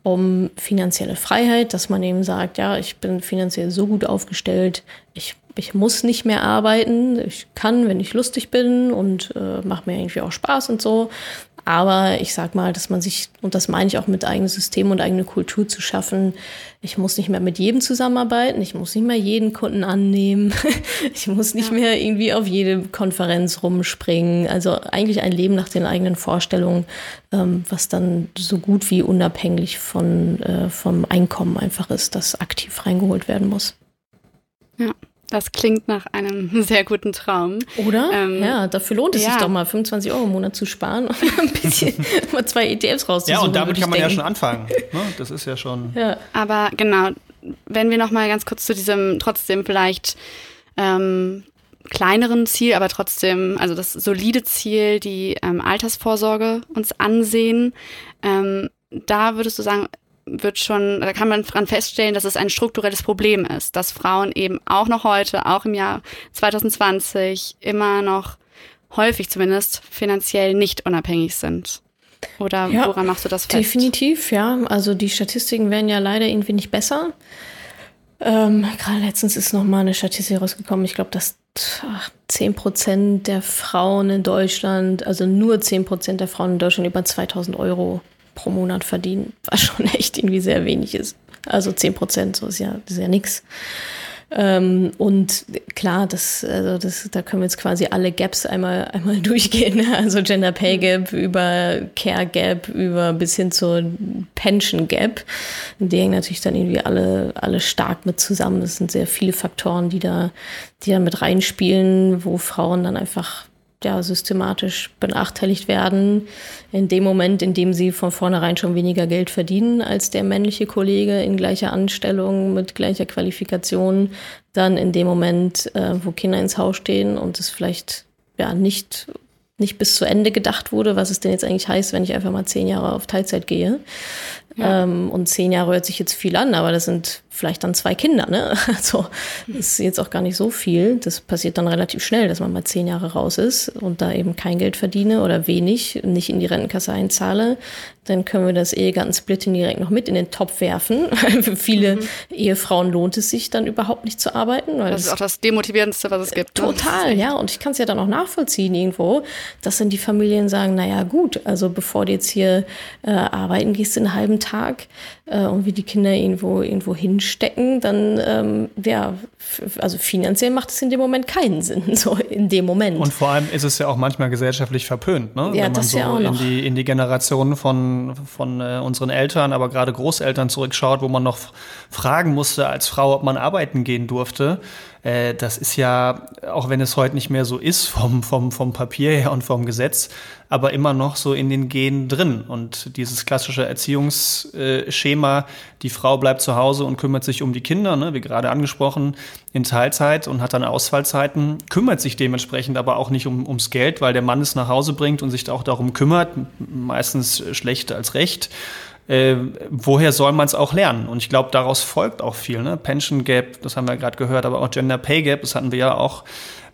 um finanzielle Freiheit, dass man eben sagt, ja, ich bin finanziell so gut aufgestellt, ich ich muss nicht mehr arbeiten. Ich kann, wenn ich lustig bin und äh, macht mir irgendwie auch Spaß und so. Aber ich sag mal, dass man sich, und das meine ich auch mit eigenes System und eigene Kultur zu schaffen, ich muss nicht mehr mit jedem zusammenarbeiten, ich muss nicht mehr jeden Kunden annehmen, ich muss nicht ja. mehr irgendwie auf jede Konferenz rumspringen. Also eigentlich ein Leben nach den eigenen Vorstellungen, ähm, was dann so gut wie unabhängig von, äh, vom Einkommen einfach ist, das aktiv reingeholt werden muss. Ja. Das klingt nach einem sehr guten Traum. Oder? Ähm, ja, dafür lohnt es ja. sich doch mal, 25 Euro im Monat zu sparen und ein bisschen mal zwei ETFs rauszusuchen. Ja, und damit kann man denken. ja schon anfangen. Ne? Das ist ja schon. Ja. Aber genau, wenn wir noch mal ganz kurz zu diesem trotzdem vielleicht ähm, kleineren Ziel, aber trotzdem, also das solide Ziel, die ähm, Altersvorsorge uns ansehen. Ähm, da würdest du sagen, wird schon, da kann man dran feststellen, dass es ein strukturelles Problem ist, dass Frauen eben auch noch heute, auch im Jahr 2020, immer noch häufig zumindest finanziell nicht unabhängig sind. Oder ja, woran machst du das fest? Definitiv, ja. Also die Statistiken werden ja leider irgendwie nicht besser. Ähm, Gerade letztens ist noch mal eine Statistik rausgekommen. Ich glaube, dass 10 Prozent der Frauen in Deutschland, also nur 10 Prozent der Frauen in Deutschland über 2000 Euro pro Monat verdienen, was schon echt irgendwie sehr wenig ist. Also 10 Prozent, so ist ja, ist ja nix. Ähm, und klar, das, also das, da können wir jetzt quasi alle Gaps einmal, einmal durchgehen. Ne? Also Gender Pay Gap über Care Gap über bis hin zur Pension Gap. Die hängen natürlich dann irgendwie alle, alle stark mit zusammen. Das sind sehr viele Faktoren, die da, die da mit reinspielen, wo Frauen dann einfach ja, systematisch benachteiligt werden, in dem Moment, in dem sie von vornherein schon weniger Geld verdienen als der männliche Kollege in gleicher Anstellung mit gleicher Qualifikation, dann in dem Moment, äh, wo Kinder ins Haus stehen und es vielleicht ja nicht nicht bis zu Ende gedacht wurde, was es denn jetzt eigentlich heißt, wenn ich einfach mal zehn Jahre auf Teilzeit gehe. Ja. Ähm, und zehn Jahre hört sich jetzt viel an, aber das sind vielleicht dann zwei Kinder, ne? Also ist jetzt auch gar nicht so viel. Das passiert dann relativ schnell, dass man mal zehn Jahre raus ist und da eben kein Geld verdiene oder wenig, nicht in die Rentenkasse einzahle. Dann können wir das Ehegatten-Split direkt noch mit in den Topf werfen. Für viele mhm. Ehefrauen lohnt es sich dann überhaupt nicht zu arbeiten. das ist auch das Demotivierendste, was es gibt. Ne? Total, ja. Und ich kann es ja dann auch nachvollziehen irgendwo, dass dann die Familien sagen, naja gut, also bevor du jetzt hier äh, arbeiten gehst den halben Tag äh, und wir die Kinder irgendwo, irgendwo hinstecken, dann, ähm, ja, also finanziell macht es in dem Moment keinen Sinn, so in dem Moment. Und vor allem ist es ja auch manchmal gesellschaftlich verpönt, ne? Ja, Wenn man das so ja auch noch. in die, in die Generationen von, von äh, unseren Eltern, aber gerade Großeltern zurückschaut, wo man noch fragen musste als Frau, ob man arbeiten gehen durfte. Äh, das ist ja, auch wenn es heute nicht mehr so ist vom, vom, vom Papier her und vom Gesetz, aber immer noch so in den Genen drin. Und dieses klassische Erziehungsschema, die Frau bleibt zu Hause und kümmert sich um die Kinder, ne, wie gerade angesprochen, in Teilzeit und hat dann Ausfallzeiten, kümmert sich dementsprechend aber auch nicht um, ums Geld, weil der Mann es nach Hause bringt und sich auch darum kümmert, meistens schlecht als recht äh, woher soll man es auch lernen? Und ich glaube, daraus folgt auch viel. Ne? Pension Gap, das haben wir gerade gehört, aber auch Gender Pay Gap, das hatten wir ja auch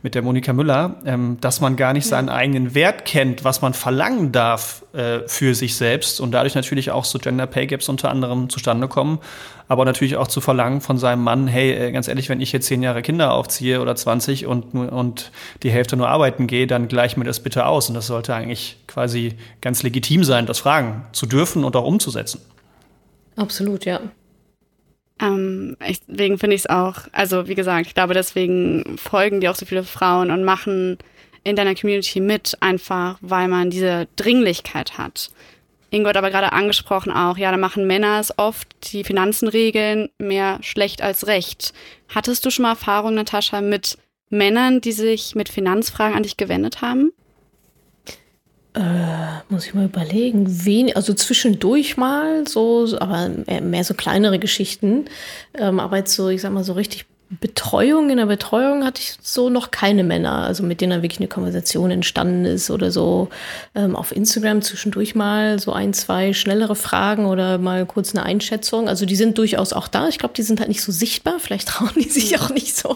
mit der Monika Müller, ähm, dass man gar nicht seinen eigenen Wert kennt, was man verlangen darf äh, für sich selbst und dadurch natürlich auch so Gender Pay Gaps unter anderem zustande kommen, aber natürlich auch zu verlangen von seinem Mann, hey, äh, ganz ehrlich, wenn ich jetzt zehn Jahre Kinder aufziehe oder 20 und, und die Hälfte nur arbeiten gehe, dann gleich mir das bitte aus und das sollte eigentlich quasi ganz legitim sein, das fragen zu dürfen und auch umzusetzen. Absolut, ja. Ähm, deswegen finde ich es auch, also wie gesagt, ich glaube, deswegen folgen dir auch so viele Frauen und machen in deiner Community mit, einfach weil man diese Dringlichkeit hat. Ingo hat aber gerade angesprochen auch, ja, da machen Männer es oft, die Finanzen regeln, mehr schlecht als recht. Hattest du schon mal Erfahrung, Natascha, mit Männern, die sich mit Finanzfragen an dich gewendet haben? Äh, muss ich mal überlegen. Wen, also zwischendurch mal so, aber mehr so kleinere Geschichten. Ähm, aber jetzt so, ich sag mal, so richtig Betreuung, in der Betreuung hatte ich so noch keine Männer, also mit denen da wirklich eine Konversation entstanden ist oder so ähm, auf Instagram zwischendurch mal so ein, zwei schnellere Fragen oder mal kurz eine Einschätzung. Also die sind durchaus auch da. Ich glaube, die sind halt nicht so sichtbar. Vielleicht trauen die sich auch nicht so.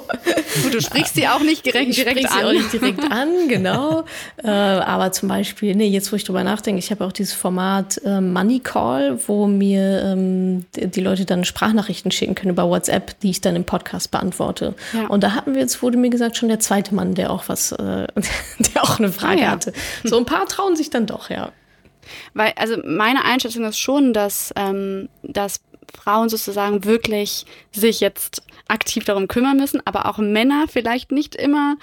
Gut, du sprichst sie auch nicht direkt, direkt an. Sie auch nicht direkt an, genau. äh, aber zum Beispiel, nee, jetzt wo ich drüber nachdenke, ich habe auch dieses Format äh, Money Call, wo mir ähm, die Leute dann Sprachnachrichten schicken können über WhatsApp, die ich dann im Podcast beantworte beantworte. Ja. Und da hatten wir jetzt, wurde mir gesagt, schon der zweite Mann, der auch was, äh, der auch eine Frage ah, ja. hatte. So ein paar trauen sich dann doch, ja. Weil, also meine Einschätzung ist schon, dass, ähm, dass Frauen sozusagen wirklich sich jetzt aktiv darum kümmern müssen, aber auch Männer vielleicht nicht immer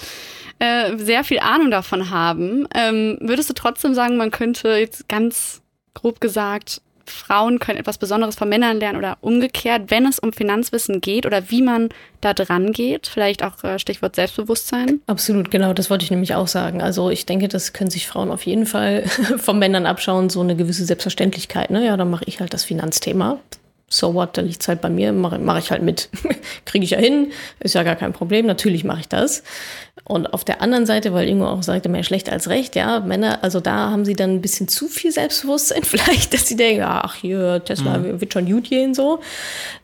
äh, sehr viel Ahnung davon haben. Ähm, würdest du trotzdem sagen, man könnte jetzt ganz grob gesagt Frauen können etwas Besonderes von Männern lernen oder umgekehrt, wenn es um Finanzwissen geht oder wie man da dran geht? Vielleicht auch äh, Stichwort Selbstbewusstsein. Absolut, genau, das wollte ich nämlich auch sagen. Also ich denke, das können sich Frauen auf jeden Fall von Männern abschauen, so eine gewisse Selbstverständlichkeit. Ne? Ja, dann mache ich halt das Finanzthema so what, da liegt's halt bei mir, mache mach ich halt mit. Kriege ich ja hin, ist ja gar kein Problem, natürlich mache ich das. Und auf der anderen Seite, weil Ingo auch sagte, mehr schlecht als recht, ja, Männer, also da haben sie dann ein bisschen zu viel Selbstbewusstsein vielleicht, dass sie denken, ach hier, Tesla mhm. wird schon gut gehen so.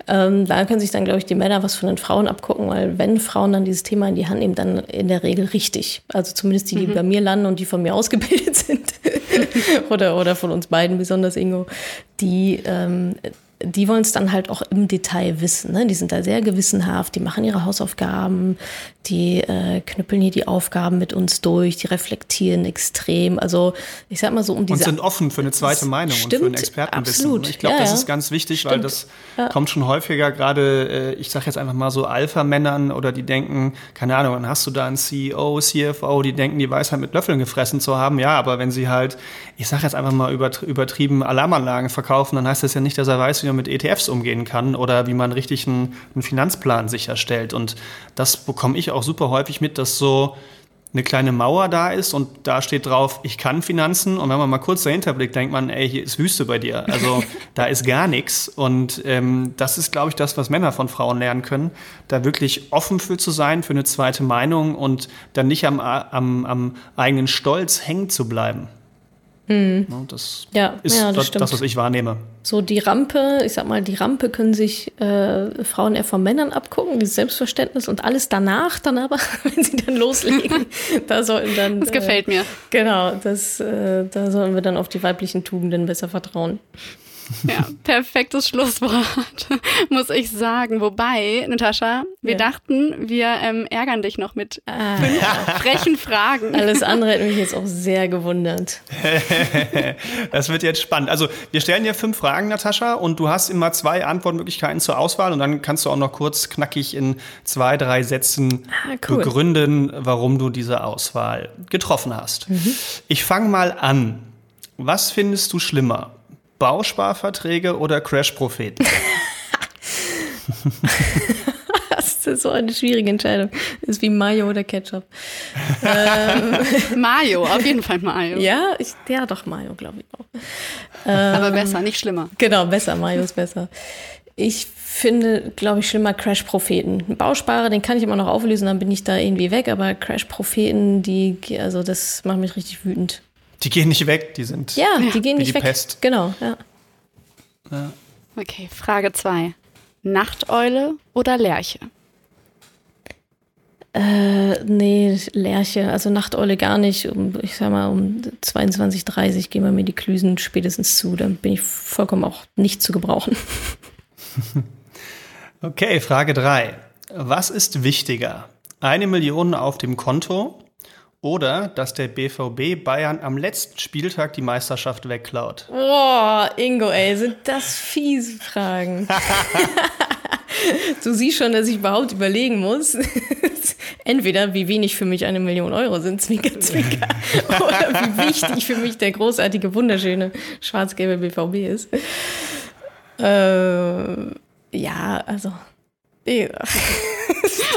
Ähm, da können sich dann, glaube ich, die Männer was von den Frauen abgucken, weil wenn Frauen dann dieses Thema in die Hand nehmen, dann in der Regel richtig. Also zumindest die, die mhm. bei mir landen und die von mir ausgebildet sind. oder, oder von uns beiden, besonders Ingo, die, ähm, die wollen es dann halt auch im Detail wissen. Ne? Die sind da sehr gewissenhaft, die machen ihre Hausaufgaben, die äh, knüppeln hier die Aufgaben mit uns durch, die reflektieren extrem. Also ich sag mal so um diese... Und sind offen für eine zweite Meinung stimmt, und für ein Expertenwissen. Absolut. Ich glaube, ja, das ja. ist ganz wichtig, stimmt. weil das ja. kommt schon häufiger gerade, äh, ich sage jetzt einfach mal so Alpha-Männern oder die denken, keine Ahnung, dann hast du da einen CEO, CFO, die denken, die Weisheit mit Löffeln gefressen zu haben. Ja, aber wenn sie halt, ich sage jetzt einfach mal übertrieben Alarmanlagen verkaufen, dann heißt das ja nicht, dass er weiß, wie man mit ETFs umgehen kann oder wie man richtig einen, einen Finanzplan sicherstellt. Und das bekomme ich auch super häufig mit, dass so eine kleine Mauer da ist und da steht drauf, ich kann Finanzen. Und wenn man mal kurz dahinter blickt, denkt man, ey, hier ist Wüste bei dir. Also da ist gar nichts. Und ähm, das ist, glaube ich, das, was Männer von Frauen lernen können, da wirklich offen für zu sein, für eine zweite Meinung und dann nicht am, am, am eigenen Stolz hängen zu bleiben. Mhm. Das ja, ist ja, das, das, was ich wahrnehme. So die Rampe, ich sag mal, die Rampe können sich äh, Frauen eher von Männern abgucken, dieses Selbstverständnis und alles danach dann aber, wenn sie dann loslegen, da sollten dann. Das gefällt äh, mir. Genau, das, äh, da sollten wir dann auf die weiblichen Tugenden besser vertrauen. Ja, perfektes Schlusswort, muss ich sagen. Wobei, Natascha, wir ja. dachten, wir ähm, ärgern dich noch mit ah. fünf frechen Fragen. Alles andere hätte mich jetzt auch sehr gewundert. das wird jetzt spannend. Also, wir stellen dir fünf Fragen, Natascha, und du hast immer zwei Antwortmöglichkeiten zur Auswahl und dann kannst du auch noch kurz knackig in zwei, drei Sätzen ah, cool. begründen, warum du diese Auswahl getroffen hast. Mhm. Ich fange mal an. Was findest du schlimmer? Bausparverträge oder Crash-Propheten? das ist so eine schwierige Entscheidung. Das ist wie Mayo oder Ketchup. ähm, Mayo, auf jeden Fall Mayo. Ja, ich, ja doch Mayo, glaube ich auch. Ähm, Aber besser, nicht schlimmer. Genau, besser, Mayo ist besser. Ich finde, glaube ich, schlimmer Crash-Propheten. Bausparer, den kann ich immer noch auflösen, dann bin ich da irgendwie weg, aber Crash-Propheten, die, also das macht mich richtig wütend. Die gehen nicht weg, die sind. Ja, die gehen nicht die weg. Pest. Genau, ja. ja. Okay, Frage 2. Nachteule oder Lerche? Äh, nee, Lerche, also Nachteule gar nicht. Um, ich sag mal, um 22.30 gehen wir mir die Klüsen spätestens zu. Dann bin ich vollkommen auch nicht zu gebrauchen. okay, Frage 3. Was ist wichtiger? Eine Million auf dem Konto oder dass der BVB Bayern am letzten Spieltag die Meisterschaft wegklaut. Boah, Ingo, ey, sind das fiese Fragen. du siehst schon, dass ich überhaupt überlegen muss. Entweder wie wenig für mich eine Million Euro sind, Zwinker, Zwinker, oder wie wichtig für mich der großartige, wunderschöne schwarz-gelbe BVB ist. Äh, ja, also.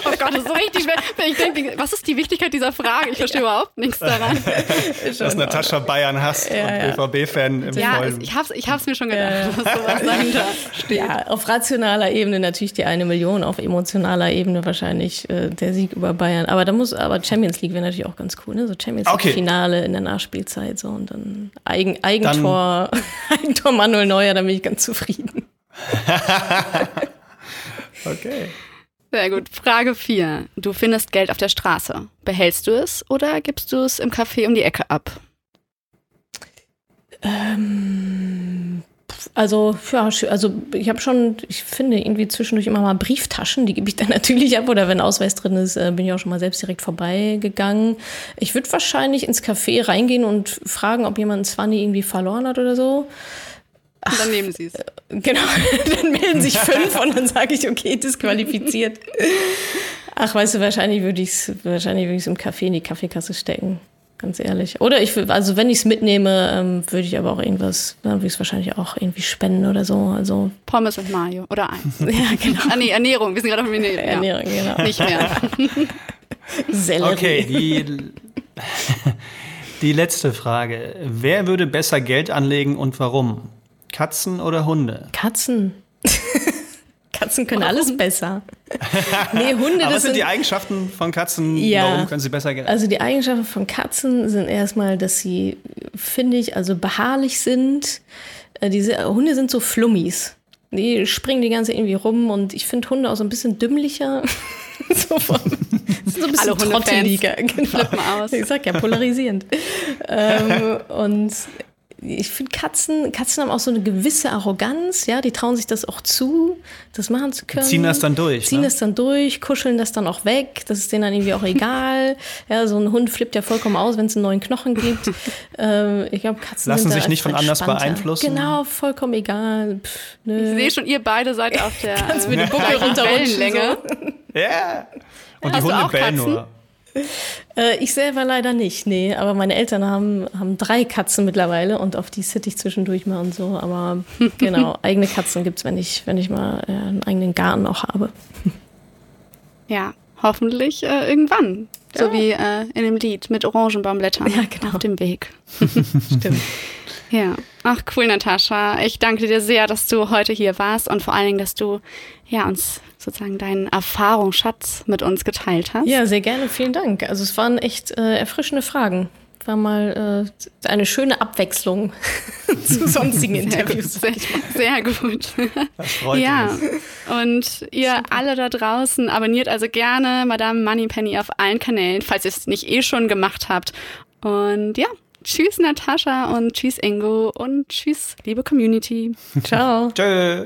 Oh Gott, das ist so richtig schwer. Ich denke, was ist die Wichtigkeit dieser Frage? Ich verstehe ja. überhaupt nichts daran. Dass Natascha Bayern hasst ja, und BVB-Fan im Ja, Vollen. ich hab's, ich hab's mir schon gedacht, ja, dass sowas dahinter steht. Ja, auf rationaler Ebene natürlich die eine Million, auf emotionaler Ebene wahrscheinlich äh, der Sieg über Bayern. Aber da muss, aber Champions League wäre natürlich auch ganz cool, ne? So Champions League Finale in der Nachspielzeit so und dann Eigen, Eigentor, dann Eigentor Manuel Neuer, da bin ich ganz zufrieden. okay. Sehr gut. Frage 4. Du findest Geld auf der Straße. Behältst du es oder gibst du es im Café um die Ecke ab? Ähm, Also, ja, also ich habe schon, ich finde irgendwie zwischendurch immer mal Brieftaschen, die gebe ich dann natürlich ab. Oder wenn Ausweis drin ist, äh, bin ich auch schon mal selbst direkt vorbeigegangen. Ich würde wahrscheinlich ins Café reingehen und fragen, ob jemand ein Zwanni irgendwie verloren hat oder so. Und dann nehmen sie es. Genau, dann melden sich fünf und dann sage ich, okay, disqualifiziert. Ach, weißt du, wahrscheinlich würde ich es wahrscheinlich würde ich im Café in die Kaffeekasse stecken. Ganz ehrlich. Oder ich also wenn ich es mitnehme, ähm, würde ich aber auch irgendwas, dann würde ich es wahrscheinlich auch irgendwie spenden oder so. Also Pommes und Mayo oder eins. ja, genau. Ah, nee, Ernährung. Wir sind gerade auf Ernährung. Ernährung, genau. Nicht mehr. Sellerie. Okay, die, die letzte Frage. Wer würde besser Geld anlegen und warum? Katzen oder Hunde? Katzen. Katzen können alles besser. Nee, Hunde, Aber was sind die Eigenschaften von Katzen? Ja. Warum können sie besser Geld Also die Eigenschaften von Katzen sind erstmal, dass sie, finde ich, also beharrlich sind. Äh, Diese Hunde sind so Flummis. Die springen die ganze irgendwie rum und ich finde Hunde auch so ein bisschen dümmlicher. so, vom, so ein bisschen Alle Hundefans trotteliger. Genau. aus. Ich sag ja, polarisierend. ähm, und ich finde Katzen, Katzen haben auch so eine gewisse Arroganz, ja, die trauen sich das auch zu, das machen zu können. ziehen das dann durch, Ziehen ne? das dann durch, kuscheln das dann auch weg, das ist denen dann irgendwie auch egal. ja, so ein Hund flippt ja vollkommen aus, wenn es einen neuen Knochen gibt. ähm, ich glaube, Katzen Lassen sind da sich nicht von anders beeinflussen? Genau, vollkommen egal. Pff, Ich sehe schon, ihr beide seid auf der Kannst mir äh, den Buckel runterrutschen, Wellenlänge. Ja. Und Hast die Hunde auch bellen Katzen? nur. Äh, ich selber leider nicht, nee. Aber meine Eltern haben, haben drei Katzen mittlerweile und auf die sitte ich zwischendurch mal und so. Aber genau, eigene Katzen gibt's, wenn ich, wenn ich mal äh, einen eigenen Garten auch habe. Ja, hoffentlich äh, irgendwann. So Ja. wie äh, in dem Lied mit Orangenbaumblättern Ja, genau. auf dem Weg. Stimmt. Ja, ach cool, Natascha. Ich danke dir sehr, dass du heute hier warst und vor allen Dingen, dass du ja uns sozusagen deinen Erfahrungsschatz mit uns geteilt hast. Ja, sehr gerne, vielen Dank. Also es waren echt äh, erfrischende Fragen. War mal äh, eine schöne Abwechslung zu sonstigen Sehr gut, Interviews. sehr, sehr gut. Das freut Ja, uns. und ihr alle da draußen abonniert also gerne Madame Moneypenny auf allen Kanälen, falls ihr es nicht eh schon gemacht habt. Und ja, tschüss Natascha und tschüss Ingo und tschüss liebe Community. Ciao. Tschö.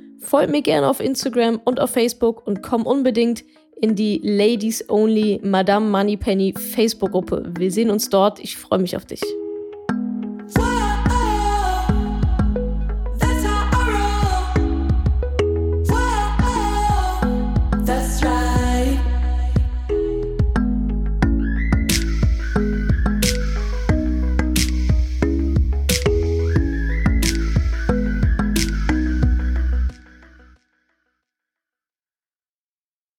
Folgt mir gerne auf Instagram und auf Facebook und komm unbedingt in die Ladies Only Madame Moneypenny Facebook-Gruppe. Wir sehen uns dort. Ich freue mich auf dich.